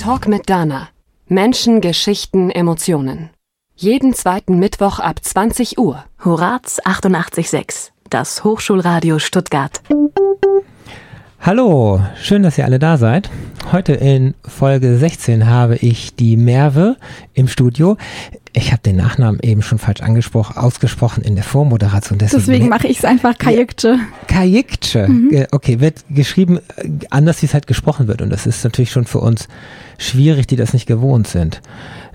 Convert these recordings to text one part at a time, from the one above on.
Talk mit Dana. Menschen, Geschichten, Emotionen. Jeden zweiten Mittwoch ab 20 Uhr. Horaz 88.6, das Hochschulradio Stuttgart. Hallo, schön, dass ihr alle da seid. Heute in Folge 16 habe ich die Merve im Studio. Ich habe den Nachnamen eben schon falsch angesprochen, ausgesprochen in der Vormoderation. Deswegen, deswegen mache ich es einfach Kajikce. Kajikce, mhm. okay, wird geschrieben äh, anders, wie es halt gesprochen wird. Und das ist natürlich schon für uns schwierig, die das nicht gewohnt sind.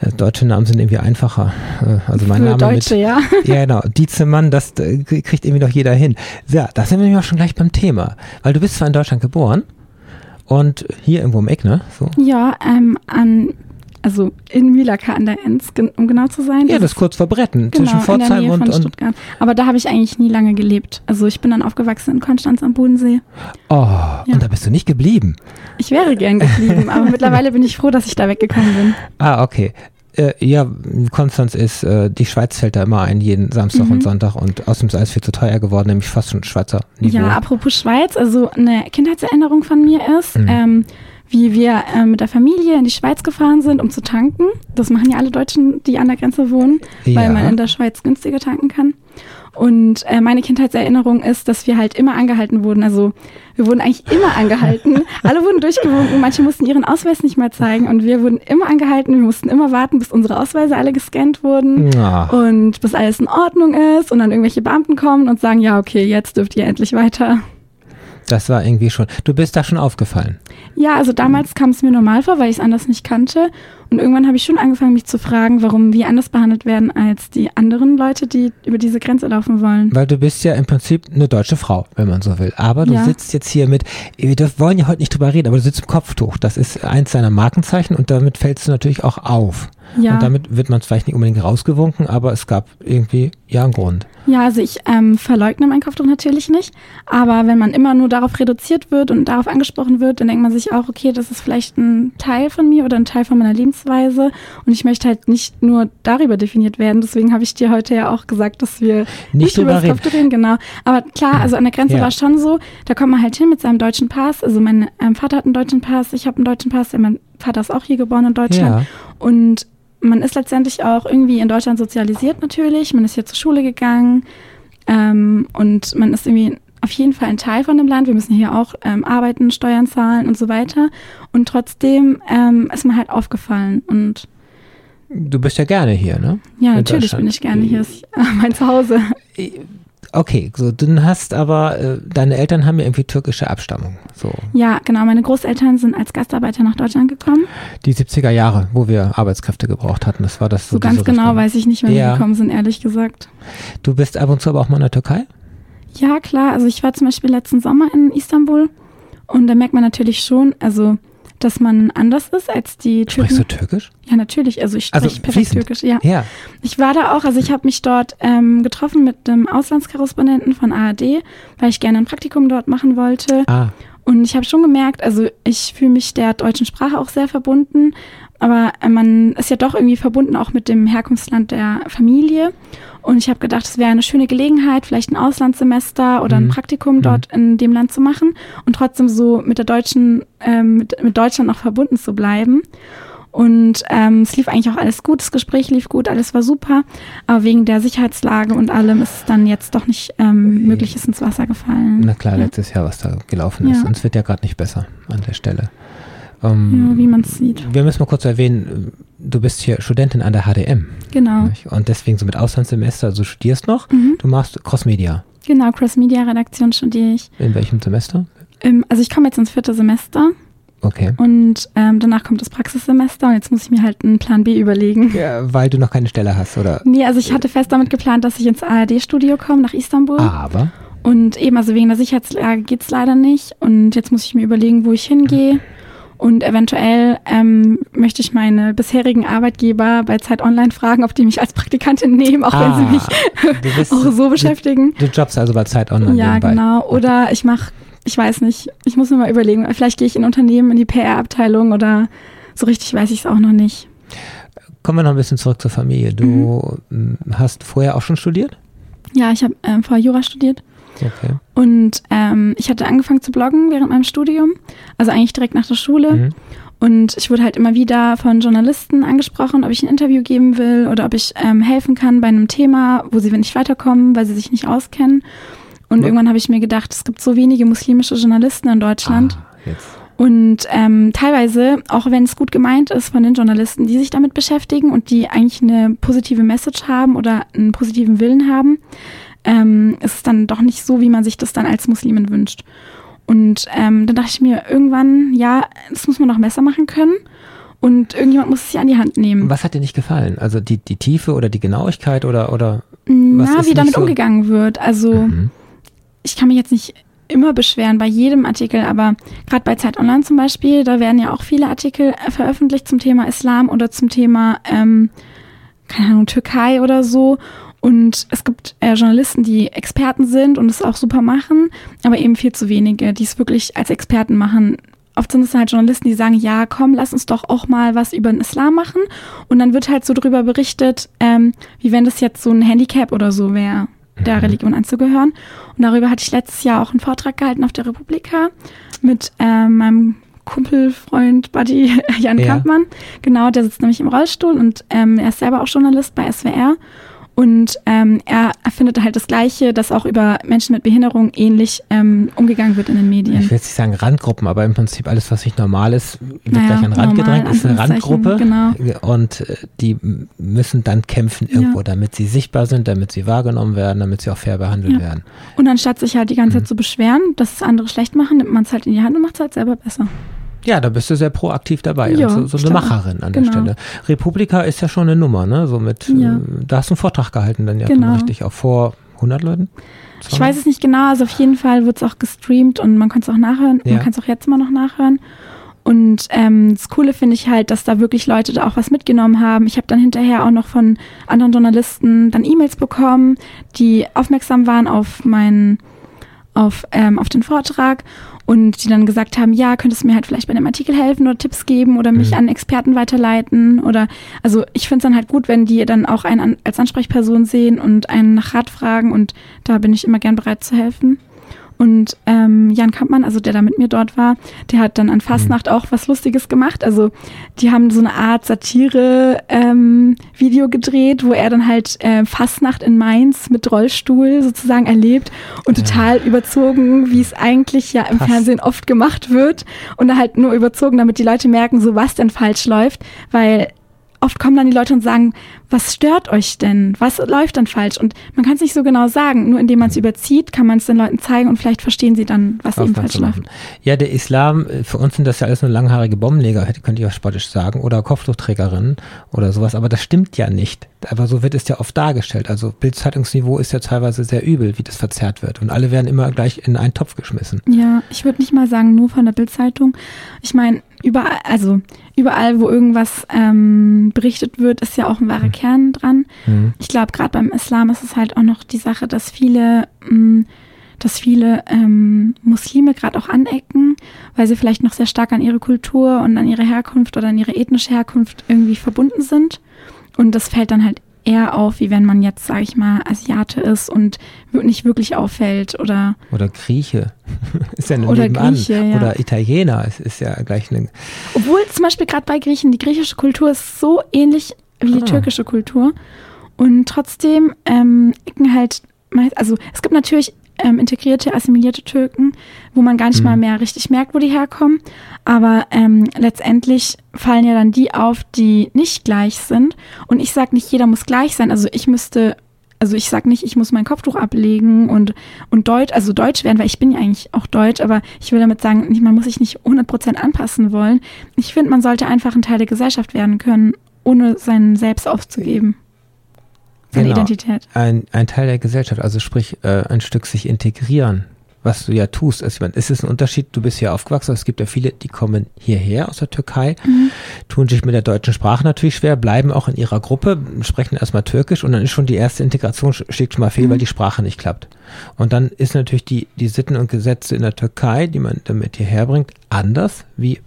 Äh, deutsche Namen sind irgendwie einfacher. Äh, also mein Für Name Deutsche, mit, ja. Ja, genau. Dietzemann, das äh, kriegt irgendwie doch jeder hin. Ja, da sind wir nämlich auch schon gleich beim Thema. Weil du bist zwar in Deutschland geboren und hier irgendwo im Eck, ne? So. Ja, ähm, an also in Mühlacke an der Enz, um genau zu sein. Ja, das ist kurz vor Bretten, genau, zwischen Pforzheim und, und Stuttgart. Aber da habe ich eigentlich nie lange gelebt. Also ich bin dann aufgewachsen in Konstanz am Bodensee. Oh, ja. und da bist du nicht geblieben? Ich wäre gern geblieben, aber mittlerweile bin ich froh, dass ich da weggekommen bin. Ah, okay. Äh, ja, Konstanz ist, äh, die Schweiz fällt da immer ein, jeden Samstag mhm. und Sonntag und außerdem ist alles viel zu teuer geworden, nämlich fast schon Schweizer Niveau. Ja, apropos Schweiz, also eine Kindheitserinnerung von mir ist, mhm. ähm, wie wir äh, mit der Familie in die Schweiz gefahren sind, um zu tanken. Das machen ja alle Deutschen, die an der Grenze wohnen, ja. weil man in der Schweiz günstiger tanken kann. Und äh, meine Kindheitserinnerung ist, dass wir halt immer angehalten wurden. Also wir wurden eigentlich immer angehalten. Alle wurden durchgewunken, manche mussten ihren Ausweis nicht mehr zeigen und wir wurden immer angehalten. Wir mussten immer warten, bis unsere Ausweise alle gescannt wurden ja. und bis alles in Ordnung ist und dann irgendwelche Beamten kommen und sagen, ja, okay, jetzt dürft ihr endlich weiter. Das war irgendwie schon. Du bist da schon aufgefallen. Ja, also damals kam es mir normal vor, weil ich es anders nicht kannte. Und irgendwann habe ich schon angefangen, mich zu fragen, warum wir anders behandelt werden als die anderen Leute, die über diese Grenze laufen wollen. Weil du bist ja im Prinzip eine deutsche Frau, wenn man so will. Aber du ja. sitzt jetzt hier mit, wir wollen ja heute nicht drüber reden, aber du sitzt im Kopftuch. Das ist eins deiner Markenzeichen und damit fällst du natürlich auch auf. Ja. Und damit wird man vielleicht nicht unbedingt rausgewunken, aber es gab irgendwie ja einen Grund. Ja, also ich ähm, verleugne mein Kopftuch natürlich nicht, aber wenn man immer nur darauf reduziert wird und darauf angesprochen wird, dann denkt man sich auch, okay, das ist vielleicht ein Teil von mir oder ein Teil von meiner Lebensweise und ich möchte halt nicht nur darüber definiert werden. Deswegen habe ich dir heute ja auch gesagt, dass wir nicht, nicht über das Kopftuch reden, genau. Aber klar, also an der Grenze ja. war es schon so, da kommt man halt hin mit seinem deutschen Pass. Also mein ähm, Vater hat einen deutschen Pass, ich habe einen deutschen Pass, mein Vater ist auch hier geboren in Deutschland ja. und man ist letztendlich auch irgendwie in Deutschland sozialisiert natürlich. Man ist hier zur Schule gegangen ähm, und man ist irgendwie auf jeden Fall ein Teil von dem Land. Wir müssen hier auch ähm, arbeiten, Steuern zahlen und so weiter. Und trotzdem ähm, ist mir halt aufgefallen und Du bist ja gerne hier, ne? Ja, in natürlich bin ich gerne hier. Ist mein Zuhause. Okay, so du hast aber, äh, deine Eltern haben ja irgendwie türkische Abstammung. So. Ja, genau. Meine Großeltern sind als Gastarbeiter nach Deutschland gekommen. Die 70er Jahre, wo wir Arbeitskräfte gebraucht hatten, das war das so. So ganz genau Richtung. weiß ich nicht, wann ja. die gekommen sind, ehrlich gesagt. Du bist ab und zu aber auch mal in der Türkei? Ja, klar. Also ich war zum Beispiel letzten Sommer in Istanbul und da merkt man natürlich schon, also dass man anders ist als die Türken. Sprichst du Türkisch? Ja, natürlich. Also ich spreche also perfekt Türkisch. Ja. ja. Ich war da auch, also ich habe mich dort ähm, getroffen mit dem Auslandskorrespondenten von ARD, weil ich gerne ein Praktikum dort machen wollte. Ah. Und ich habe schon gemerkt, also ich fühle mich der deutschen Sprache auch sehr verbunden, aber man ist ja doch irgendwie verbunden auch mit dem Herkunftsland der Familie. Und ich habe gedacht, es wäre eine schöne Gelegenheit, vielleicht ein Auslandssemester oder ein mhm. Praktikum mhm. dort in dem Land zu machen und trotzdem so mit der deutschen, ähm, mit, mit Deutschland noch verbunden zu bleiben. Und ähm, es lief eigentlich auch alles gut, das Gespräch lief gut, alles war super. Aber wegen der Sicherheitslage und allem ist es dann jetzt doch nicht ähm, möglich, ist ins Wasser gefallen. Na klar, ja. letztes Jahr, was da gelaufen ist. Ja. Und es wird ja gerade nicht besser an der Stelle. Ähm, ja, wie man es sieht. Wir müssen mal kurz erwähnen, du bist hier Studentin an der HDM. Genau. Und deswegen so mit Auslandssemester, also du studierst noch, mhm. du machst Crossmedia. Genau, Crossmedia-Redaktion studiere ich. In welchem Semester? Ähm, also ich komme jetzt ins vierte Semester. Okay. Und ähm, danach kommt das Praxissemester und jetzt muss ich mir halt einen Plan B überlegen. Ja, weil du noch keine Stelle hast, oder? Nee, also ich hatte fest damit geplant, dass ich ins ARD-Studio komme, nach Istanbul. Aber? Und eben, also wegen der Sicherheitslage geht es leider nicht. Und jetzt muss ich mir überlegen, wo ich hingehe. Und eventuell ähm, möchte ich meine bisherigen Arbeitgeber bei Zeit Online fragen, ob die mich als Praktikantin nehmen, auch ah, wenn sie mich auch so beschäftigen. Du, du jobbst also bei Zeit Online. Ja, nebenbei. genau. Oder ich mache, ich weiß nicht, ich muss mir mal überlegen, vielleicht gehe ich in Unternehmen in die PR-Abteilung oder so richtig weiß ich es auch noch nicht. Kommen wir noch ein bisschen zurück zur Familie. Du mhm. hast vorher auch schon studiert? Ja, ich habe ähm, vorher Jura studiert. Okay. Und ähm, ich hatte angefangen zu bloggen während meinem Studium, also eigentlich direkt nach der Schule. Mhm. Und ich wurde halt immer wieder von Journalisten angesprochen, ob ich ein Interview geben will oder ob ich ähm, helfen kann bei einem Thema, wo sie nicht weiterkommen, weil sie sich nicht auskennen. Und ja. irgendwann habe ich mir gedacht, es gibt so wenige muslimische Journalisten in Deutschland. Ah, und ähm, teilweise, auch wenn es gut gemeint ist von den Journalisten, die sich damit beschäftigen und die eigentlich eine positive Message haben oder einen positiven Willen haben, ähm, ist es dann doch nicht so, wie man sich das dann als Muslimin wünscht. Und ähm, dann dachte ich mir irgendwann, ja, das muss man noch besser machen können. Und irgendjemand muss es sich an die Hand nehmen. Was hat dir nicht gefallen? Also die, die Tiefe oder die Genauigkeit oder, oder Na, wie damit so? umgegangen wird. Also mhm. ich kann mich jetzt nicht immer beschweren bei jedem Artikel, aber gerade bei Zeit Online zum Beispiel, da werden ja auch viele Artikel veröffentlicht zum Thema Islam oder zum Thema, ähm, keine Ahnung, Türkei oder so. Und es gibt äh, Journalisten, die Experten sind und es auch super machen, aber eben viel zu wenige, die es wirklich als Experten machen. Oft sind es halt Journalisten, die sagen, ja, komm, lass uns doch auch mal was über den Islam machen. Und dann wird halt so drüber berichtet, ähm, wie wenn das jetzt so ein Handicap oder so wäre, der mhm. Religion anzugehören. Und darüber hatte ich letztes Jahr auch einen Vortrag gehalten auf der Republika mit äh, meinem Kumpel, Freund, Buddy Jan ja. Kampmann. Genau, der sitzt nämlich im Rollstuhl und ähm, er ist selber auch Journalist bei SWR. Und ähm, er erfindet halt das Gleiche, dass auch über Menschen mit Behinderung ähnlich ähm, umgegangen wird in den Medien. Ich will jetzt nicht sagen Randgruppen, aber im Prinzip alles, was nicht normal ist, wird naja, gleich an Rand normal, gedrängt, ist eine Randgruppe. Genau. Und äh, die müssen dann kämpfen irgendwo, ja. damit sie sichtbar sind, damit sie wahrgenommen werden, damit sie auch fair behandelt ja. werden. Und anstatt sich halt die ganze Zeit mhm. zu beschweren, dass es andere schlecht machen, nimmt man es halt in die Hand und macht es halt selber besser. Ja, da bist du sehr proaktiv dabei. Ja, so, so eine Macherin an genau. der Stelle. Republika ist ja schon eine Nummer, ne? So mit, ja. äh, da hast du einen Vortrag gehalten, dann ja genau. richtig auch vor 100 Leuten. Ich weiß es nicht genau, also auf jeden Fall wird es auch gestreamt und man kann es auch nachhören. Ja. Man kann es auch jetzt immer noch nachhören. Und ähm, das Coole finde ich halt, dass da wirklich Leute da auch was mitgenommen haben. Ich habe dann hinterher auch noch von anderen Journalisten dann E-Mails bekommen, die aufmerksam waren auf meinen, auf, ähm, auf den Vortrag und die dann gesagt haben, ja, könntest du mir halt vielleicht bei einem Artikel helfen oder Tipps geben oder mich mhm. an Experten weiterleiten oder also ich finde es dann halt gut, wenn die dann auch einen als Ansprechperson sehen und einen nach Rat fragen und da bin ich immer gern bereit zu helfen. Und ähm, Jan Kampmann, also der da mit mir dort war, der hat dann an Fastnacht auch was Lustiges gemacht. Also die haben so eine Art Satire-Video ähm, gedreht, wo er dann halt äh, Fastnacht in Mainz mit Rollstuhl sozusagen erlebt und total überzogen, wie es eigentlich ja im Pass. Fernsehen oft gemacht wird. Und halt nur überzogen, damit die Leute merken, so was denn falsch läuft, weil oft kommen dann die Leute und sagen, was stört euch denn? Was läuft dann falsch? Und man kann es nicht so genau sagen. Nur indem man es überzieht, kann man es den Leuten zeigen und vielleicht verstehen sie dann, was eben falsch läuft. Ja, der Islam, äh, für uns sind das ja alles nur langhaarige Bombenleger, könnte ich auch spottisch sagen, oder Kopftuchträgerinnen oder sowas. Aber das stimmt ja nicht. Aber so wird es ja oft dargestellt. Also Bildzeitungsniveau ist ja teilweise sehr übel, wie das verzerrt wird. Und alle werden immer gleich in einen Topf geschmissen. Ja, ich würde nicht mal sagen, nur von der Bildzeitung. Ich meine, überall, also überall, wo irgendwas ähm, berichtet wird, ist ja auch ein wahrer mhm. Kern dran. Mhm. Ich glaube, gerade beim Islam ist es halt auch noch die Sache, dass viele, mh, mm, dass viele ähm, Muslime gerade auch anecken, weil sie vielleicht noch sehr stark an ihre Kultur und an ihre Herkunft oder an ihre ethnische Herkunft irgendwie verbunden sind. Und das fällt dann halt eher auf, wie wenn man jetzt, sage ich mal, Asiate ist und nicht wirklich auffällt oder oder Grieche ist ja eine oder Grieche, ja. oder Italiener, es ist ja gleich eine. Obwohl zum Beispiel gerade bei Griechen die griechische Kultur ist so ähnlich wie die ah. türkische Kultur und trotzdem ähm, halt, also es gibt natürlich ähm, integrierte, assimilierte Türken, wo man gar nicht mhm. mal mehr richtig merkt, wo die herkommen. Aber ähm, letztendlich fallen ja dann die auf, die nicht gleich sind. Und ich sage nicht, jeder muss gleich sein. Also ich müsste, also ich sage nicht, ich muss mein Kopftuch ablegen und, und Deutsch, also Deutsch werden, weil ich bin ja eigentlich auch Deutsch, aber ich will damit sagen, man muss sich nicht 100% anpassen wollen. Ich finde, man sollte einfach ein Teil der Gesellschaft werden können, ohne sein Selbst aufzugeben seine genau. Identität. Ein, ein Teil der Gesellschaft, also sprich äh, ein Stück sich integrieren, was du ja tust. Also, meine, es ist ein Unterschied, du bist hier aufgewachsen, es gibt ja viele, die kommen hierher aus der Türkei, mhm. tun sich mit der deutschen Sprache natürlich schwer, bleiben auch in ihrer Gruppe, sprechen erstmal Türkisch und dann ist schon die erste Integration schlägt schon mal fehl, mhm. weil die Sprache nicht klappt. Und dann ist natürlich die, die Sitten und Gesetze in der Türkei, die man damit hierher bringt, anders wie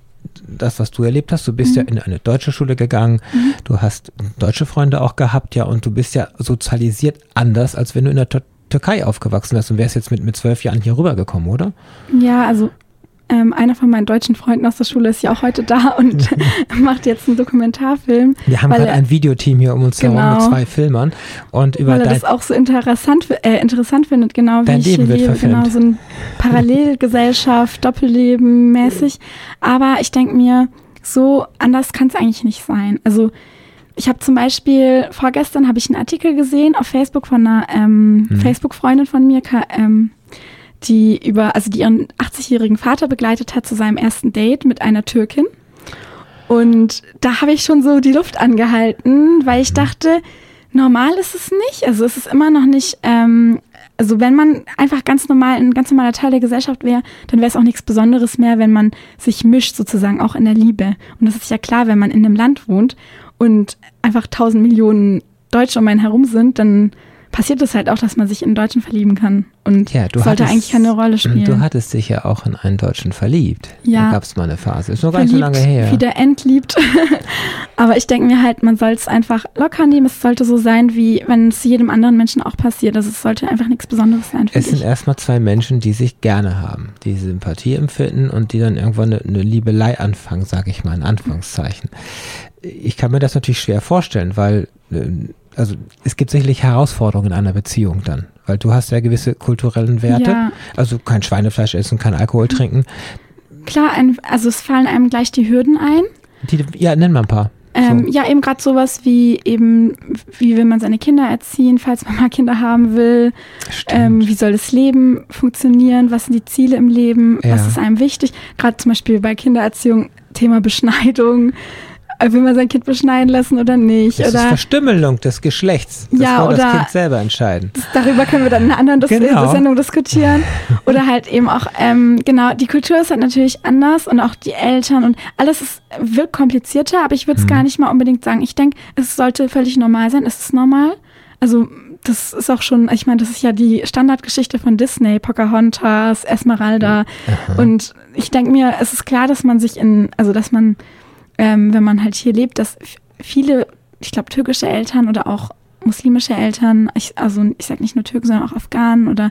das, was du erlebt hast. Du bist mhm. ja in eine deutsche Schule gegangen, mhm. du hast deutsche Freunde auch gehabt, ja, und du bist ja sozialisiert anders, als wenn du in der Tür Türkei aufgewachsen wärst und wärst jetzt mit, mit zwölf Jahren hier rübergekommen, oder? Ja, also ähm, einer von meinen deutschen Freunden aus der Schule ist ja auch heute da und macht jetzt einen Dokumentarfilm. Wir haben gerade ein Videoteam hier um uns genau, herum mit genau. zwei Filmern und über weil er das auch so interessant, äh, interessant findet, genau wie ich Leben hier lebe, genau so eine Parallelgesellschaft, Doppelleben mäßig. Aber ich denke mir, so anders kann es eigentlich nicht sein. Also ich habe zum Beispiel vorgestern habe ich einen Artikel gesehen auf Facebook von einer ähm, hm. Facebook-Freundin von mir, ähm, die über, also die ihren 80-jährigen Vater begleitet hat zu seinem ersten Date mit einer Türkin. Und da habe ich schon so die Luft angehalten, weil ich dachte, normal ist es nicht. Also es ist immer noch nicht, ähm, also wenn man einfach ganz normal, ein ganz normaler Teil der Gesellschaft wäre, dann wäre es auch nichts Besonderes mehr, wenn man sich mischt sozusagen auch in der Liebe. Und das ist ja klar, wenn man in einem Land wohnt und einfach tausend Millionen Deutsche um einen herum sind, dann passiert es halt auch, dass man sich in Deutschen verlieben kann. Und ja, sollte hattest, eigentlich keine Rolle spielen. Du hattest dich ja auch in einen Deutschen verliebt. Ja. Da gab es mal eine Phase. Ist noch gar nicht so lange her. Wieder entliebt. Aber ich denke mir halt, man soll es einfach locker nehmen. Es sollte so sein, wie wenn es jedem anderen Menschen auch passiert. Also es sollte einfach nichts Besonderes sein. Es sind erstmal zwei Menschen, die sich gerne haben, die Sympathie empfinden und die dann irgendwann eine, eine Liebelei anfangen, sage ich mal in Anführungszeichen. Ich kann mir das natürlich schwer vorstellen, weil äh, also es gibt sicherlich Herausforderungen in einer Beziehung dann, weil du hast ja gewisse kulturellen Werte, ja. also kein Schweinefleisch essen, kein Alkohol trinken. Klar, ein, also es fallen einem gleich die Hürden ein. Die, ja, nenn mal ein paar. Ähm, so. Ja, eben gerade sowas wie eben, wie will man seine Kinder erziehen, falls man mal Kinder haben will. Ähm, wie soll das Leben funktionieren? Was sind die Ziele im Leben? Ja. Was ist einem wichtig? Gerade zum Beispiel bei Kindererziehung, Thema Beschneidung. Will man sein Kind beschneiden lassen oder nicht. Das oder, ist Verstümmelung des Geschlechts. Das ja, oder das Kind selber entscheiden. Das, darüber können wir dann in einer anderen Dis genau. Sendung diskutieren. oder halt eben auch, ähm, genau, die Kultur ist halt natürlich anders und auch die Eltern und alles ist, wird komplizierter, aber ich würde es hm. gar nicht mal unbedingt sagen. Ich denke, es sollte völlig normal sein. Es ist normal. Also das ist auch schon, ich meine, das ist ja die Standardgeschichte von Disney, Pocahontas, Esmeralda. Aha. Und ich denke mir, es ist klar, dass man sich in, also dass man ähm, wenn man halt hier lebt, dass viele, ich glaube, türkische Eltern oder auch muslimische Eltern, ich, also ich sage nicht nur Türken, sondern auch Afghanen oder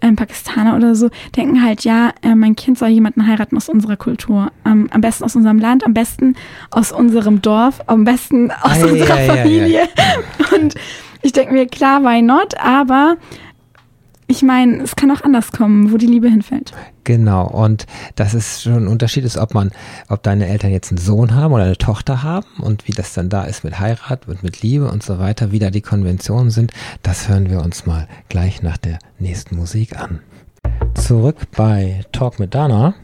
ähm, Pakistaner oder so, denken halt, ja, äh, mein Kind soll jemanden heiraten aus unserer Kultur. Ähm, am besten aus unserem Land, am besten aus unserem Dorf, am besten aus ah, unserer ja, Familie. Ja, Und ich denke mir, klar, why not? Aber ich meine, es kann auch anders kommen, wo die Liebe hinfällt. Genau, und das ist schon ein Unterschied, ist, ob man, ob deine Eltern jetzt einen Sohn haben oder eine Tochter haben und wie das dann da ist mit Heirat und mit Liebe und so weiter, wie da die Konventionen sind, das hören wir uns mal gleich nach der nächsten Musik an. Zurück bei Talk mit Dana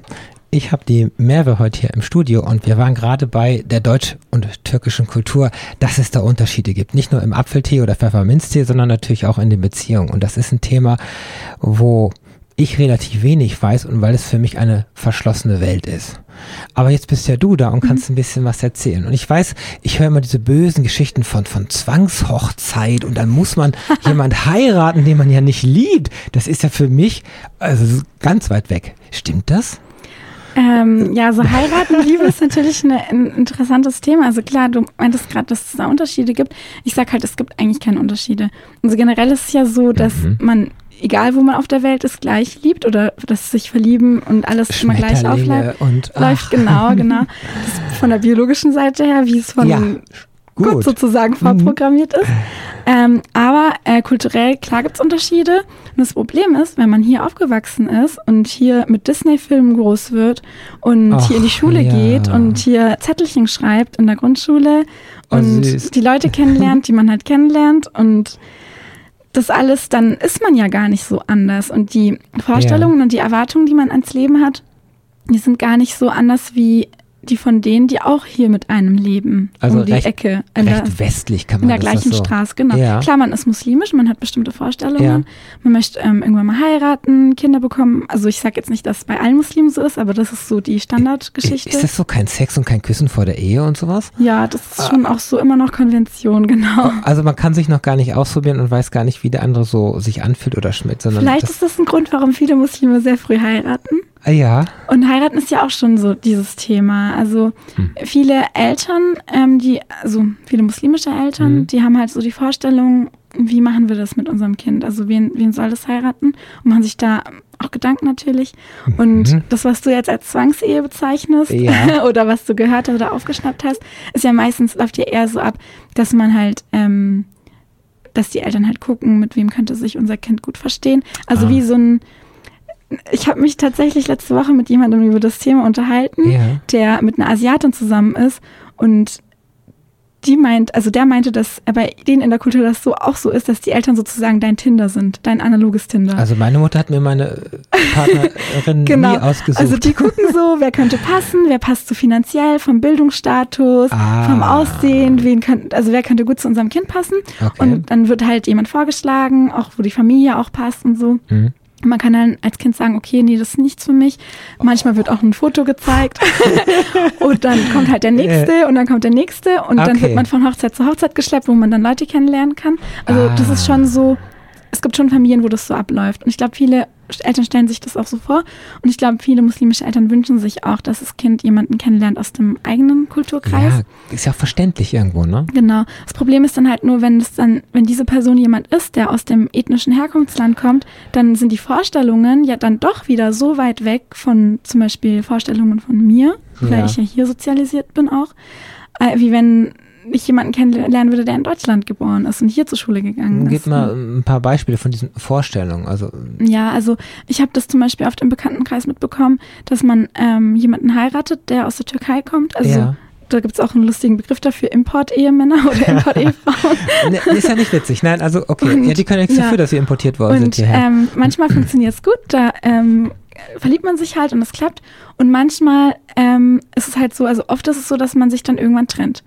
ich habe die Merve heute hier im Studio und wir waren gerade bei der deutsch- und türkischen Kultur, dass es da Unterschiede gibt. Nicht nur im Apfeltee oder Pfefferminztee, sondern natürlich auch in den Beziehungen. Und das ist ein Thema, wo ich relativ wenig weiß und weil es für mich eine verschlossene Welt ist. Aber jetzt bist ja du da und kannst mhm. ein bisschen was erzählen. Und ich weiß, ich höre immer diese bösen Geschichten von, von Zwangshochzeit und dann muss man jemand heiraten, den man ja nicht liebt. Das ist ja für mich also ganz weit weg. Stimmt das? Ähm, ja, so heiraten und Liebe ist natürlich eine, ein interessantes Thema. Also klar, du meintest gerade, dass es da Unterschiede gibt. Ich sag halt, es gibt eigentlich keine Unterschiede. Also generell ist es ja so, dass mhm. man, egal wo man auf der Welt ist, gleich liebt oder dass sich verlieben und alles immer gleich aufläuft. Und, läuft genau, genau. Das von der biologischen Seite her, wie es von ja. Gut. Gott sozusagen vorprogrammiert mhm. ist. Ähm, aber äh, kulturell, klar gibt es Unterschiede. Und das Problem ist, wenn man hier aufgewachsen ist und hier mit Disney-Filmen groß wird und Ach, hier in die Schule ja. geht und hier Zettelchen schreibt in der Grundschule oh, und oh, die Leute kennenlernt, die man halt kennenlernt und das alles, dann ist man ja gar nicht so anders. Und die Vorstellungen ja. und die Erwartungen, die man ans Leben hat, die sind gar nicht so anders wie die von denen, die auch hier mit einem leben. Also um die recht, Ecke. In recht der, westlich kann man In der gleichen so. Straße, genau. Ja. Klar, man ist muslimisch, man hat bestimmte Vorstellungen. Ja. Man möchte ähm, irgendwann mal heiraten, Kinder bekommen. Also ich sage jetzt nicht, dass es bei allen Muslimen so ist, aber das ist so die Standardgeschichte. Ist das so kein Sex und kein Küssen vor der Ehe und sowas? Ja, das ist ah. schon auch so immer noch Konvention, genau. Also man kann sich noch gar nicht ausprobieren und weiß gar nicht, wie der andere so sich anfühlt oder schmeckt. Sondern Vielleicht das ist das ein Grund, warum viele Muslime sehr früh heiraten. Ah, ja. Und heiraten ist ja auch schon so dieses Thema. Also hm. viele Eltern, ähm, die, also viele muslimische Eltern, hm. die haben halt so die Vorstellung, wie machen wir das mit unserem Kind? Also wen, wen soll das heiraten? Und machen sich da auch Gedanken natürlich. Und mhm. das, was du jetzt als Zwangsehe bezeichnest ja. oder was du gehört hast oder aufgeschnappt hast, ist ja meistens, läuft ja eher so ab, dass man halt, ähm, dass die Eltern halt gucken, mit wem könnte sich unser Kind gut verstehen. Also ah. wie so ein, ich habe mich tatsächlich letzte Woche mit jemandem über das Thema unterhalten, ja. der mit einer Asiatin zusammen ist und die meint, also der meinte, dass bei denen in der Kultur das so auch so ist, dass die Eltern sozusagen dein Tinder sind, dein analoges Tinder. Also meine Mutter hat mir meine Partnerin genau. nie ausgesucht. Also die gucken so, wer könnte passen, wer passt so finanziell, vom Bildungsstatus, ah. vom Aussehen, wen könnte, also wer könnte gut zu unserem Kind passen. Okay. Und dann wird halt jemand vorgeschlagen, auch wo die Familie auch passt und so. Mhm. Man kann dann als Kind sagen, okay, nee, das ist nichts für mich. Manchmal wird auch ein Foto gezeigt und dann kommt halt der nächste und dann kommt der nächste und okay. dann wird man von Hochzeit zu Hochzeit geschleppt, wo man dann Leute kennenlernen kann. Also ah. das ist schon so, es gibt schon Familien, wo das so abläuft. Und ich glaube, viele Eltern stellen sich das auch so vor. Und ich glaube, viele muslimische Eltern wünschen sich auch, dass das Kind jemanden kennenlernt aus dem eigenen Kulturkreis. Ja, ist ja auch verständlich irgendwo, ne? Genau. Das Problem ist dann halt nur, wenn es dann, wenn diese Person jemand ist, der aus dem ethnischen Herkunftsland kommt, dann sind die Vorstellungen ja dann doch wieder so weit weg von zum Beispiel Vorstellungen von mir, weil ja. ich ja hier sozialisiert bin auch, äh, wie wenn ich jemanden kennenlernen würde, der in Deutschland geboren ist und hier zur Schule gegangen Gib ist. Gib mal ein paar Beispiele von diesen Vorstellungen. Also ja, also ich habe das zum Beispiel oft im Bekanntenkreis mitbekommen, dass man ähm, jemanden heiratet, der aus der Türkei kommt. Also ja. da gibt es auch einen lustigen Begriff dafür, Import-Ehemänner oder Import-Ehefrauen. nee, ist ja nicht witzig. Nein, also okay, und, ja, die können nichts ja. dafür, dass sie importiert worden und, sind hierher. Ähm, manchmal funktioniert es gut, da ähm, verliebt man sich halt und es klappt. Und manchmal ähm, ist es halt so, also oft ist es so, dass man sich dann irgendwann trennt.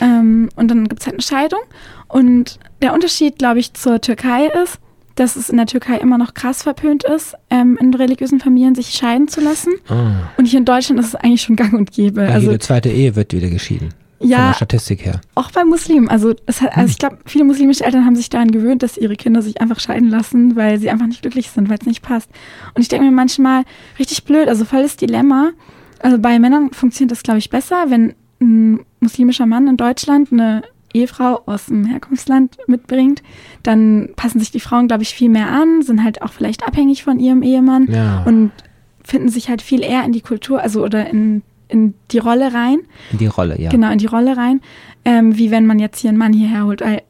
Ähm, und dann gibt es halt eine Scheidung. Und der Unterschied, glaube ich, zur Türkei ist, dass es in der Türkei immer noch krass verpönt ist, ähm, in religiösen Familien sich scheiden zu lassen. Oh. Und hier in Deutschland ist es eigentlich schon gang und gäbe. Ja, also, jede zweite Ehe wird wieder geschieden. Ja, von der Statistik her. Auch bei Muslimen. Also, hat, also ich glaube, viele muslimische Eltern haben sich daran gewöhnt, dass ihre Kinder sich einfach scheiden lassen, weil sie einfach nicht glücklich sind, weil es nicht passt. Und ich denke mir manchmal richtig blöd, also volles Dilemma. Also bei Männern funktioniert das, glaube ich, besser, wenn ein muslimischer Mann in Deutschland eine Ehefrau aus dem Herkunftsland mitbringt, dann passen sich die Frauen, glaube ich, viel mehr an, sind halt auch vielleicht abhängig von ihrem Ehemann ja. und finden sich halt viel eher in die Kultur, also oder in, in die Rolle rein. In die Rolle, ja. Genau, in die Rolle rein, ähm, wie wenn man jetzt hier einen Mann hierher holt. Weil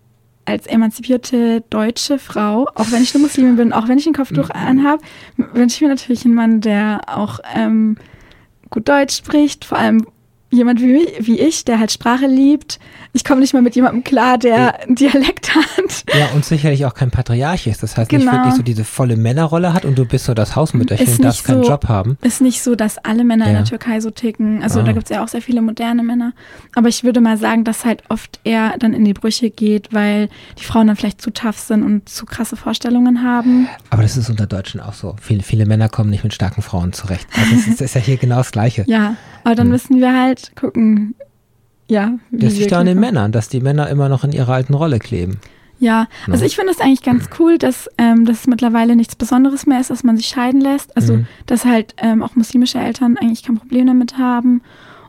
als emanzipierte deutsche Frau, auch wenn ich eine Muslimin bin, auch wenn ich ein Kopftuch mhm. anhabe, wünsche ich mir natürlich einen Mann, der auch ähm, gut Deutsch spricht, vor allem jemand wie, wie ich, der halt Sprache liebt. Ich komme nicht mal mit jemandem klar, der einen Dialekt hat. Ja, und sicherlich auch kein Patriarch ist. Das heißt genau. nicht wirklich so diese volle Männerrolle hat und du bist so das Hausmütterchen und darfst keinen Job haben. Ist nicht so, dass alle Männer ja. in der Türkei so ticken. Also ah. da gibt es ja auch sehr viele moderne Männer. Aber ich würde mal sagen, dass halt oft eher dann in die Brüche geht, weil die Frauen dann vielleicht zu tough sind und zu krasse Vorstellungen haben. Aber das ist unter Deutschen auch so. Viele, viele Männer kommen nicht mit starken Frauen zurecht. Also das ist, ist ja hier genau das Gleiche. Ja, aber dann hm. müssen wir halt gucken, ja. Das liegt an den Männern, dass die Männer immer noch in ihrer alten Rolle kleben. Ja, no. also ich finde es eigentlich ganz cool, dass ähm, das mittlerweile nichts Besonderes mehr ist, dass man sich scheiden lässt. Also mhm. dass halt ähm, auch muslimische Eltern eigentlich kein Problem damit haben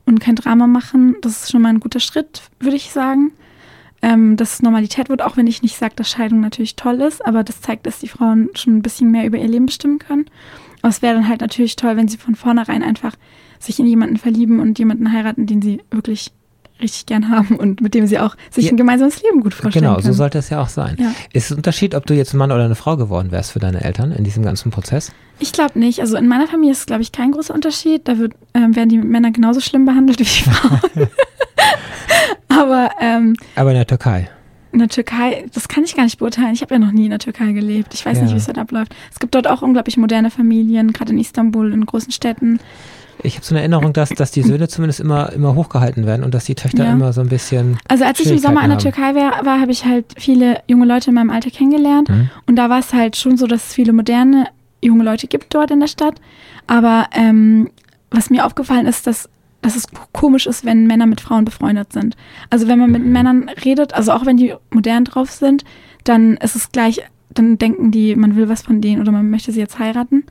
und kein Drama machen. Das ist schon mal ein guter Schritt, würde ich sagen. Ähm, dass es Normalität wird, auch wenn ich nicht sage, dass Scheidung natürlich toll ist, aber das zeigt, dass die Frauen schon ein bisschen mehr über ihr Leben bestimmen können. Aber es wäre dann halt natürlich toll, wenn sie von vornherein einfach sich in jemanden verlieben und jemanden heiraten, den sie wirklich richtig gern haben und mit dem sie auch sich ja. ein gemeinsames Leben gut vorstellen Genau, können. so sollte es ja auch sein. Ja. Ist es ein Unterschied, ob du jetzt ein Mann oder eine Frau geworden wärst für deine Eltern in diesem ganzen Prozess? Ich glaube nicht. Also in meiner Familie ist es, glaube ich, kein großer Unterschied. Da wird, ähm, werden die Männer genauso schlimm behandelt wie die Frauen. Aber, ähm, Aber in der Türkei? In der Türkei, das kann ich gar nicht beurteilen. Ich habe ja noch nie in der Türkei gelebt. Ich weiß ja. nicht, wie es dort abläuft. Es gibt dort auch unglaublich moderne Familien, gerade in Istanbul, in großen Städten. Ich habe so eine Erinnerung, dass, dass die Söhne zumindest immer, immer hochgehalten werden und dass die Töchter ja. immer so ein bisschen. Also als ich im Sommer in der Türkei war, war habe ich halt viele junge Leute in meinem Alter kennengelernt. Mhm. Und da war es halt schon so, dass es viele moderne junge Leute gibt dort in der Stadt. Aber ähm, was mir aufgefallen ist, dass, dass es komisch ist, wenn Männer mit Frauen befreundet sind. Also wenn man mit mhm. Männern redet, also auch wenn die modern drauf sind, dann ist es gleich, dann denken die, man will was von denen oder man möchte sie jetzt heiraten.